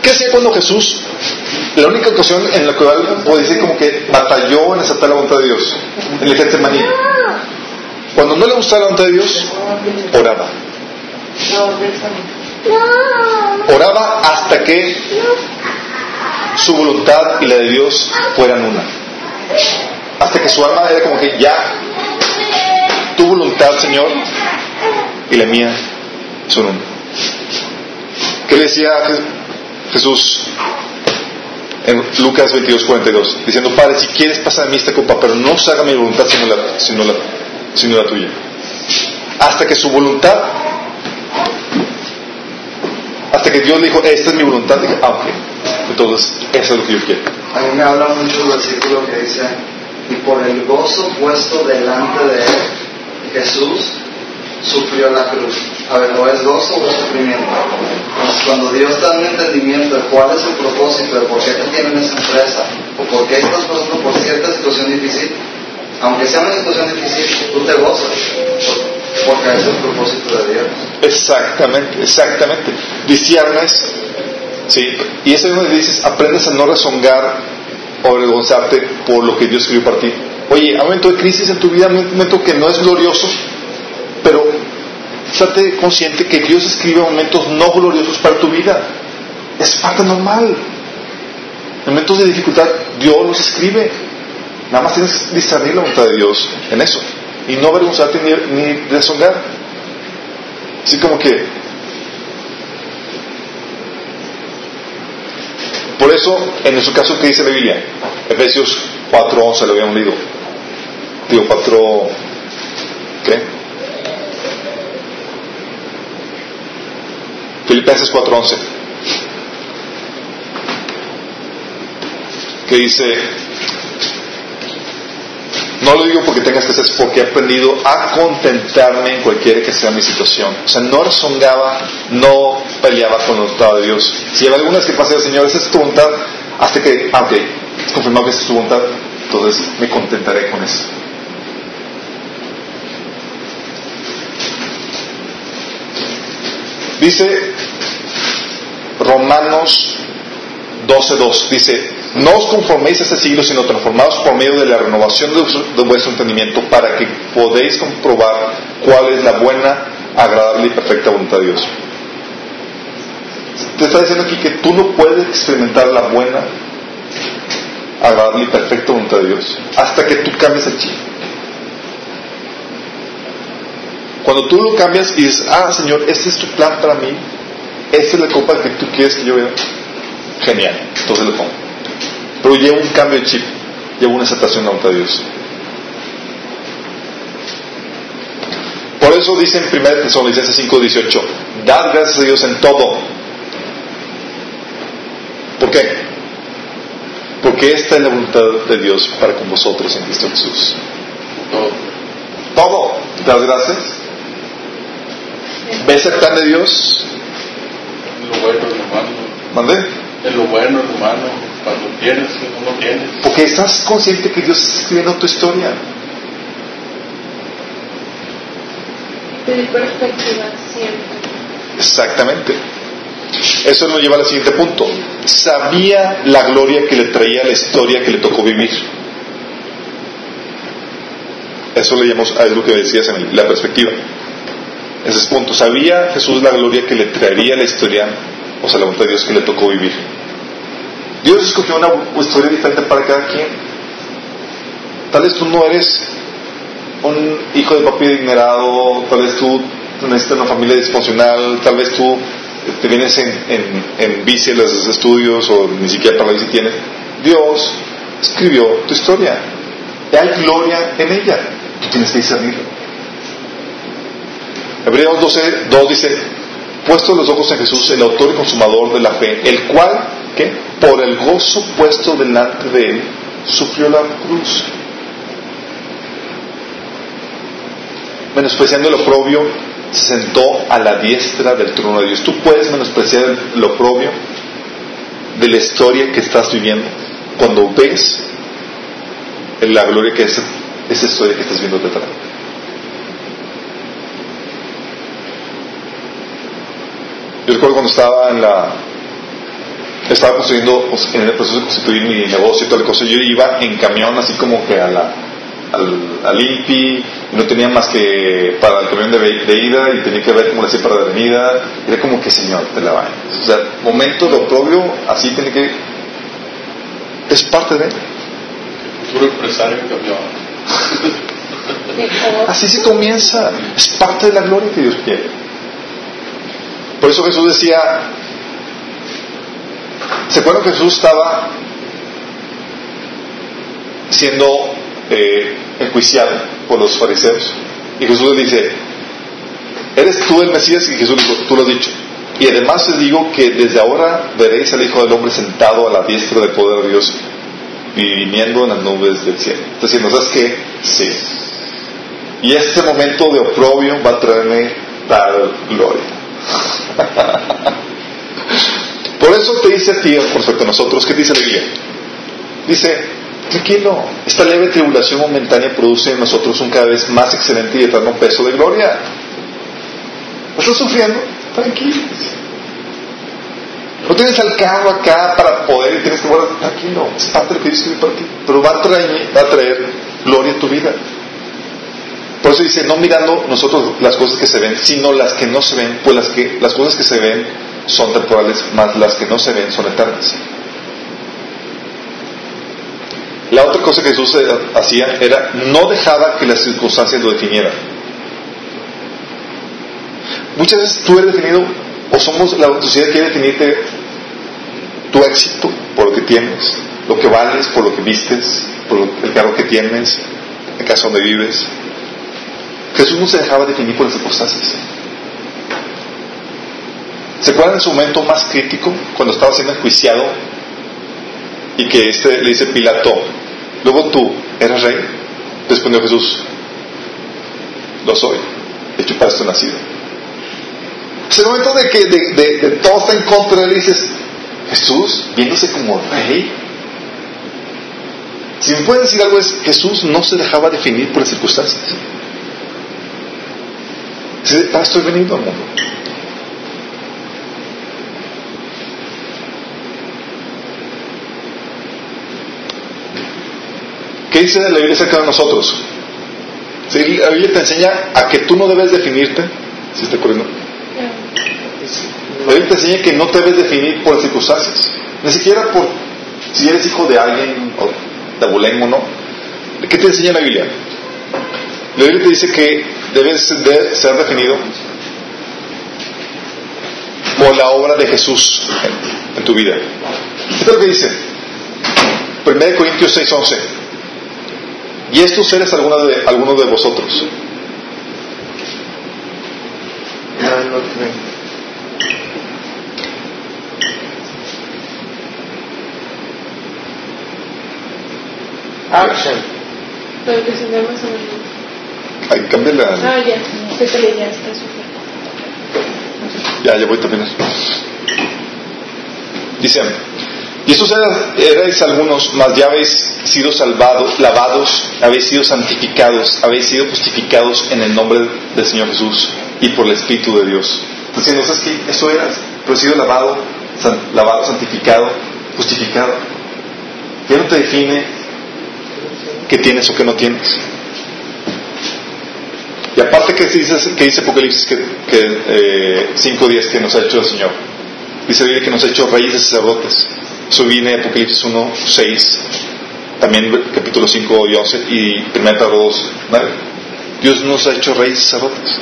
¿Qué hacía cuando Jesús, la única ocasión en la cual puede decir como que batalló en aceptar la voluntad de Dios, en el maní Cuando no le gustaba la voluntad de Dios, oraba. Oraba hasta que su voluntad y la de Dios fueran una. Hasta que su alma era como que ya, tu voluntad, Señor, y la mía son una. ¿Qué le decía Jesús en Lucas 22, 42? Diciendo, Padre, si quieres pasar a mí esta copa, pero no se haga mi voluntad sino la, tuya. Hasta que su voluntad hasta que Dios dijo, esta es mi voluntad, dije, ah, ok. Entonces, eso es lo que yo quiero. A mí me habla mucho el versículo que dice, y por el gozo puesto delante de él, Jesús sufrió la cruz. A ver, ¿o es gozo o es sufrimiento? cuando Dios da un entendimiento de cuál es el propósito, de por qué te tienen esa empresa, o por qué estás pasando por cierta situación difícil, aunque sea una situación difícil, tú te gozas. Porque es el propósito de Dios. Exactamente, exactamente. Disciernes, ¿sí? Y ese es donde dices, aprendes a no rezongar o avergonzarte por lo que Dios escribió para ti. Oye, hay un momento de crisis en tu vida, un momento que no es glorioso, pero estate consciente que Dios escribe momentos no gloriosos para tu vida. Es parte normal. En momentos de dificultad, Dios los escribe. Nada más tienes que discernir la voluntad de Dios en eso y no avergonzarte ni, ni deshonrar. Así como que. Por eso, en nuestro caso, ¿qué dice la Biblia? Efesios 4.11, lo habíamos leído. Digo, 4. ¿Qué? Filipenses 4.11. Que dice, no lo digo porque tengas que hacer, porque he aprendido a contentarme en cualquiera que sea mi situación. O sea, no rezongaba, no peleaba con la voluntad de Dios. Si hay algunas que pase, Señor, esa es tu voluntad, hasta que, ah, ok, es confirmado que esa es tu voluntad, entonces me contentaré con eso. Dice Romanos 12.2, dice, no os conforméis a este siglo, sino transformados por medio de la renovación de vuestro entendimiento para que podéis comprobar cuál es la buena, agradable y perfecta voluntad de Dios. Te está diciendo aquí que tú no puedes experimentar la buena, agradable y perfecta voluntad de Dios hasta que tú cambies el chip. Cuando tú lo cambias y dices, ah, Señor, este es tu plan para mí, esta es la copa que tú quieres que yo vea, genial, entonces lo pongo. Pero lleva un cambio de chip, lleva una aceptación de Dios. Por eso dice en 1 Tesalonicenses 5:18, dad gracias a Dios en todo. ¿Por qué? Porque esta es la voluntad de Dios para con vosotros en Cristo Jesús. Todo. Todo. ¿Das gracias? ¿Ves el plan de Dios? Lo bueno, lo malo. ¿Mande? En lo bueno, en lo malo. Cuando tienes, cuando no tienes. Porque estás consciente que Dios está escribiendo tu historia. Perspectiva siempre. Exactamente. Eso nos lleva al siguiente punto. Sabía la gloria que le traía la historia que le tocó vivir. Eso le llamamos a lo que decías en la perspectiva. Ese es el punto. Sabía Jesús la gloria que le traería la historia, o sea, la voluntad de Dios que le tocó vivir. Dios escogió una historia diferente para cada quien. Tal vez tú no eres un hijo de papi adinerado, tal vez tú necesitas una familia disfuncional, tal vez tú te vienes en, en, en bici a los estudios o ni siquiera para la bici tienes. Dios escribió tu historia. Hay gloria en ella. Tú tienes que discernirlo. Hebreos 12, 2 dice, puesto los ojos en Jesús, el autor y consumador de la fe, el cual, ¿qué? Por el gozo puesto delante de él, sufrió la cruz. Menospreciando el oprobio, se sentó a la diestra del trono de Dios. Tú puedes menospreciar el oprobio de la historia que estás viviendo cuando ves la gloria que es esa historia que estás viendo detrás. Yo recuerdo cuando estaba en la estaba construyendo pues, en el proceso de constituir mi negocio y toda la cosa, yo iba en camión así como que a la al, al INPI y no tenía más que para el camión de, de ida y tenía que ver cómo le hacía para la venida era como que señor te la vayas o sea momento de oprobio así tiene que es parte de él Futuro empresario en camión. así se comienza es parte de la gloria que Dios quiere por eso Jesús decía ¿se acuerdan que Jesús estaba siendo eh, enjuiciado por los fariseos. Y Jesús le dice, ¿eres tú el Mesías? Y Jesús le dijo, tú lo has dicho. Y además les digo que desde ahora veréis al Hijo del Hombre sentado a la diestra del poder de Dios y viniendo en las nubes del cielo. Entonces, ¿no sabes qué? Sí. Y este momento de oprobio va a traerme tal gloria. [LAUGHS] Por eso te dice a ti, respecto a nosotros, ¿qué dice la Biblia? Dice, Tranquilo, esta leve tribulación momentánea produce en nosotros un cada vez más excelente y eterno peso de gloria. ¿Estás sufriendo? Tranquilo. No tienes al carro acá para poder y tienes que guardar. Tranquilo, es parte de lo que Dios para ti. Pero va va a traer gloria a tu vida. Por eso dice, no mirando nosotros las cosas que se ven, sino las que no se ven, pues las, que, las cosas que se ven son temporales, más las que no se ven son eternas. La otra cosa que Jesús hacía era no dejaba que las circunstancias lo definieran. Muchas veces tú eres definido, o somos la sociedad quiere definirte tu éxito por lo que tienes, lo que vales por lo que vistes, por el carro que tienes, el casa donde vives. Jesús no se dejaba definir por las circunstancias. ¿Se acuerdan en su momento más crítico, cuando estaba siendo enjuiciado y que este le dice Pilato, luego tú, ¿eres rey? Respondió Jesús, lo soy, hecho para esto nacido. Es el momento de que de, de, de todo está en contra, le dices, Jesús, viéndose como rey. Si me puede decir algo es, Jesús no se dejaba definir por las circunstancias. Para esto he al mundo. ¿Qué dice la Biblia acerca de nosotros? La Biblia te enseña a que tú no debes definirte, si está ocurriendo? La Biblia te enseña que no te debes definir por circunstancias, ni siquiera por si eres hijo de alguien o de tabulengo o no. ¿Qué te enseña la Biblia? La Biblia te dice que debes de ser definido por la obra de Jesús en, tu vida. Esto es lo que dice 1 Corintios 6:11. Y estos eres alguno de, alguno de vosotros. No, no creo. Action. Pero que se vea más o menos. Ay, cámbiala. Ah, ya. Se te ya está. Ya, ya voy también. Dice, y estos erais algunos, mas ya habéis sido salvados, lavados, habéis sido santificados, habéis sido justificados en el nombre del Señor Jesús y por el Espíritu de Dios. Entonces, ¿no sabes qué? Eso eras, pero has sido lavado, san- lavado, santificado, justificado. Ya no te define qué tienes o qué no tienes. Y aparte que dice, dice Apocalipsis que, que eh, cinco días que nos ha hecho el Señor. Dice que nos ha hecho reyes de sacerdotes. Eso viene Apocalipsis 1, 6, también capítulo 5 y 11 y 1 Pedro 2, 9. Dios nos ha hecho reyes y sacerdotes.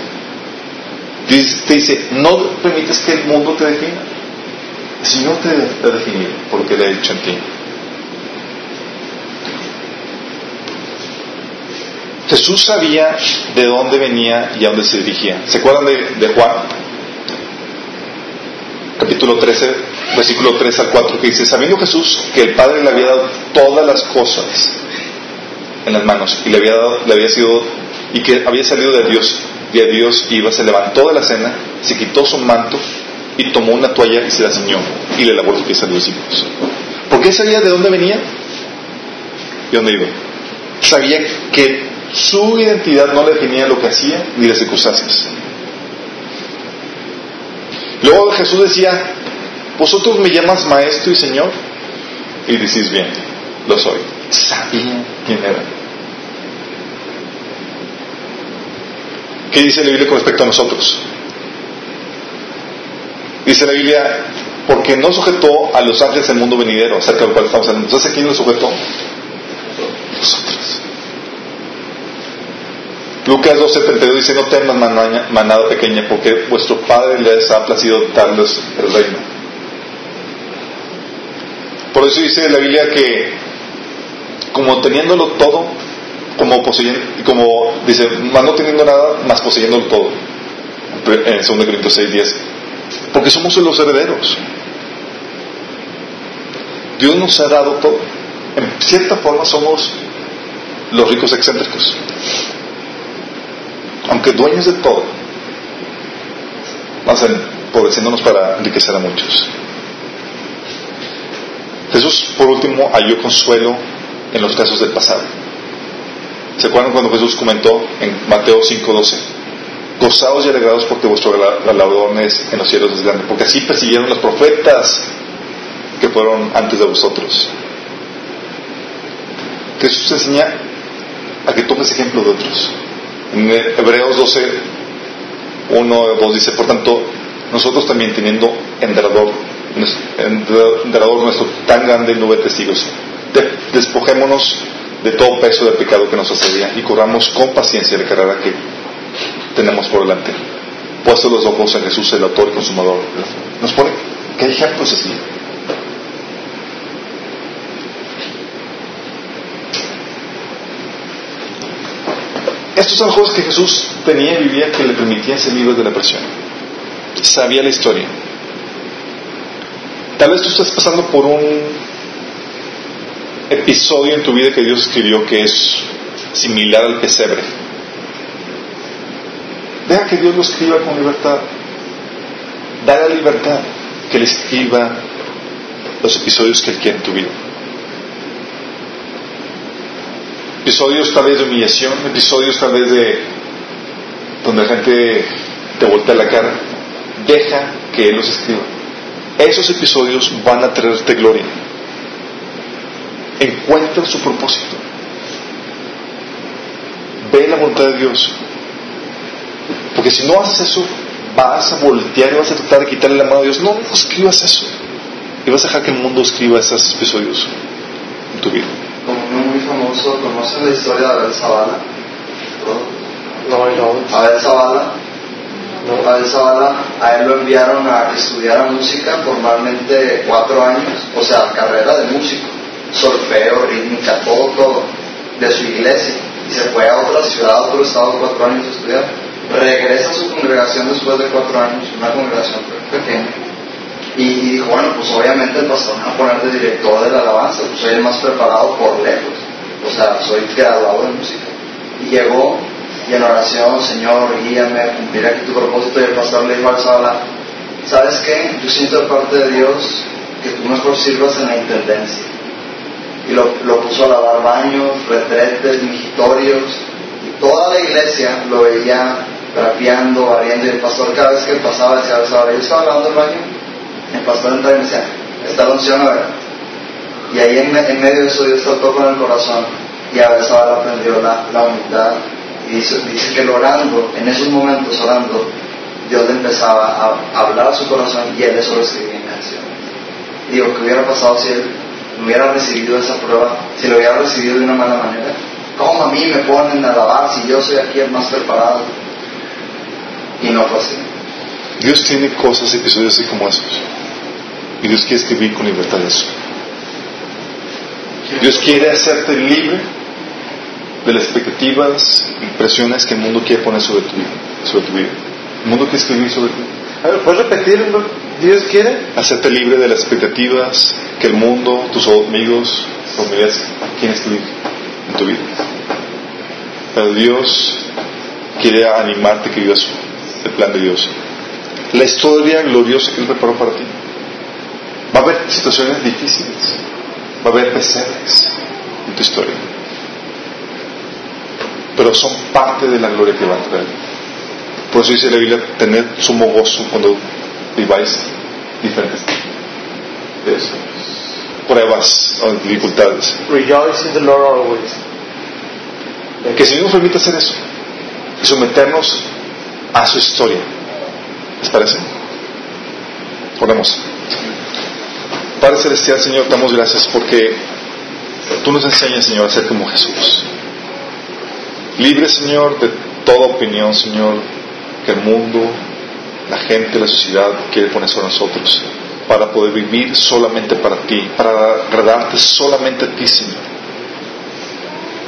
Dios te dice, no permites que el mundo te defina. El Señor te ha definido por lo que le ha hecho en ti. Jesús sabía de dónde venía y a dónde se dirigía. ¿Se acuerdan de, Juan? Capítulo 13, versículo 3 al 4, que dice, sabiendo Jesús que el Padre le había dado todas las cosas en las manos y le había, dado, le había sido, y que había salido de Dios, y a Dios iba, se levantó de la cena, se quitó su manto y tomó una toalla y se la ciñó y le lavó los pies a los discípulos. ¿Por qué sabía de dónde venía y dónde iba? Sabía que su identidad no le definía lo que hacía ni las circunstancias. Luego Jesús decía, vosotros me llamas maestro y señor, y decís bien, lo soy. Sabía quién era. ¿Qué dice la Biblia con respecto a nosotros? Dice la Biblia, porque no sujetó a los ángeles del mundo venidero, acerca del cual estamos hablando. Entonces, ¿quién lo sujetó? Nosotros. Lucas 12:32 dice, no temas manada, pequeña, porque vuestro Padre les ha placido darles el reino. Por eso dice la Biblia que, como teniéndolo todo, como poseyendo, como dice, más no teniendo nada, más poseyéndolo todo. En 2 Corintios 6:10. Porque somos los herederos. Dios nos ha dado todo. En cierta forma somos los ricos excéntricos aunque dueños de todo, vamos empobreciéndonos para enriquecer a muchos. Jesús, por último, halló consuelo en los casos del pasado. ¿Se acuerdan cuando Jesús comentó en Mateo 5:12? Gozaos y alegrados porque vuestro galardón es en los cielos grande, porque así persiguieron los profetas que fueron antes de vosotros. Jesús enseña a que tomes ejemplo de otros. Hebreos 12, 1, 2 dice, por tanto, nosotros también teniendo enderador, enderador nuestro tan grande nube de testigos, despojémonos de todo peso del pecado que nos asedia y corramos con paciencia la carrera que tenemos por delante. Puestos los ojos en Jesús, el autor y consumador. Nos pone, ¿qué ejemplos así? Estos son cosas que Jesús tenía y vivía que le permitían ser libre de la presión. Sabía la historia. Tal vez tú estés pasando por un episodio en tu vida que Dios escribió que es similar al pesebre. Deja que Dios lo escriba con libertad. Da la libertad que le escriba los episodios que Él quiere en tu vida. Episodios tal vez de humillación, episodios tal vez de donde la gente te voltea la cara, deja que Él los escriba. Esos episodios van a traerte gloria. Encuentra su propósito. la voluntad de Dios. Porque si no haces eso, vas a voltear y vas a tratar de quitarle la mano a Dios. No, no escribas eso. Y vas a dejar que el mundo escriba esos episodios en tu vida. Uno muy famoso, ¿conocen la historia de Abel Zavala? No, no. Abel Zavala. Abel Zavala, a él lo enviaron a que estudiara música formalmente cuatro años, o sea, carrera de músico, solfeo, rítmica, todo, todo, de su iglesia. Y se fue a otra ciudad, a otro estado, cuatro años a estudiar. Regresa a su congregación después de cuatro años, una congregación pequeña. Y, y dijo, bueno, pues obviamente el pastor me va a poner de director de la alabanza, pues soy el más preparado por lejos. O sea, soy graduado de música. Y llegó y en oración, Señor, guíame a cumplir aquí tu propósito. Y el pastor le dijo al Sala, ¿sabes qué? Yo siento de parte de Dios que tú mejor sirvas en la intendencia. Y lo, lo puso a lavar baños, retretes, migitorios. Y toda la iglesia lo veía trapeando, barriendo. Y el pastor cada vez que pasaba decía, ¿sabes? Yo estaba lavando el baño. El pastor entraba y me decía, está la unción. Y ahí en, en medio de eso Dios trató con el corazón. Y a veces ahora aprendió la, la humildad y dice, dice que orando, en esos momentos orando, Dios le empezaba a hablar a su corazón y él eso lo escribía en canción. Digo, ¿qué hubiera pasado si él hubiera recibido esa prueba? Si lo hubiera recibido de una mala manera. ¿Cómo a mí me ponen a alabar si yo soy aquí el más preparado? Y no fue así. Dios tiene cosas, episodios así como esos. Y Dios quiere escribir con libertad eso. Dios quiere hacerte libre de las expectativas, impresiones que el mundo quiere poner sobre tu vida. Sobre tu vida. El mundo quiere escribir sobre ti. A ver, ¿puedes repetirlo? ¿Dios quiere? Hacerte libre de las expectativas que el mundo, tus amigos, familiares quieren escribir en tu vida. Pero Dios quiere animarte que vivas el plan de Dios. La historia gloriosa que Él preparó para ti. Va a haber situaciones difíciles. Va a haber pesares en tu historia. Pero son parte de la gloria que va a traer. Por eso dice la Biblia, tener sumo gozo cuando viváis diferentes eso. pruebas o dificultades. Rejoice in the Lord always. Que el Señor nos permita hacer eso. Y someternos a su historia. ¿Les parece? Ponemos. Padre Celestial, Señor, damos gracias porque tú nos enseñas, Señor, a ser como Jesús. Libre, Señor, de toda opinión, Señor, que el mundo, la gente, la sociedad quiere poner sobre nosotros, para poder vivir solamente para ti, para agradarte solamente a ti, Señor.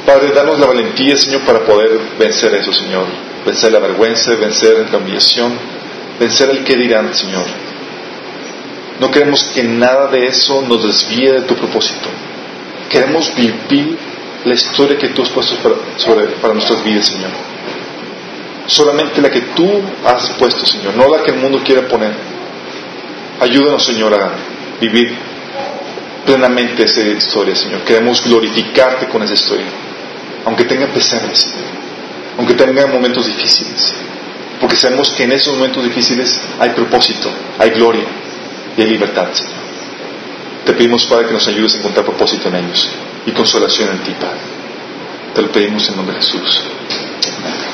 Padre, danos la valentía, Señor, para poder vencer eso, Señor. Vencer la vergüenza, vencer la humillación, vencer el que dirán, Señor. No queremos que nada de eso nos desvíe de tu propósito. Queremos vivir la historia que tú has puesto para, nuestras vidas, Señor. Solamente la que tú has puesto, Señor, no la que el mundo quiere poner. Ayúdanos, Señor, a vivir plenamente esa historia, Señor. Queremos glorificarte con esa historia, aunque tenga pesares, aunque tenga momentos difíciles, porque sabemos que en esos momentos difíciles hay propósito, hay gloria y hay libertad, Señor. Te pedimos, Padre, que nos ayudes a encontrar propósito en ellos y consolación en ti, Padre. Te lo pedimos en nombre de Jesús. Amén.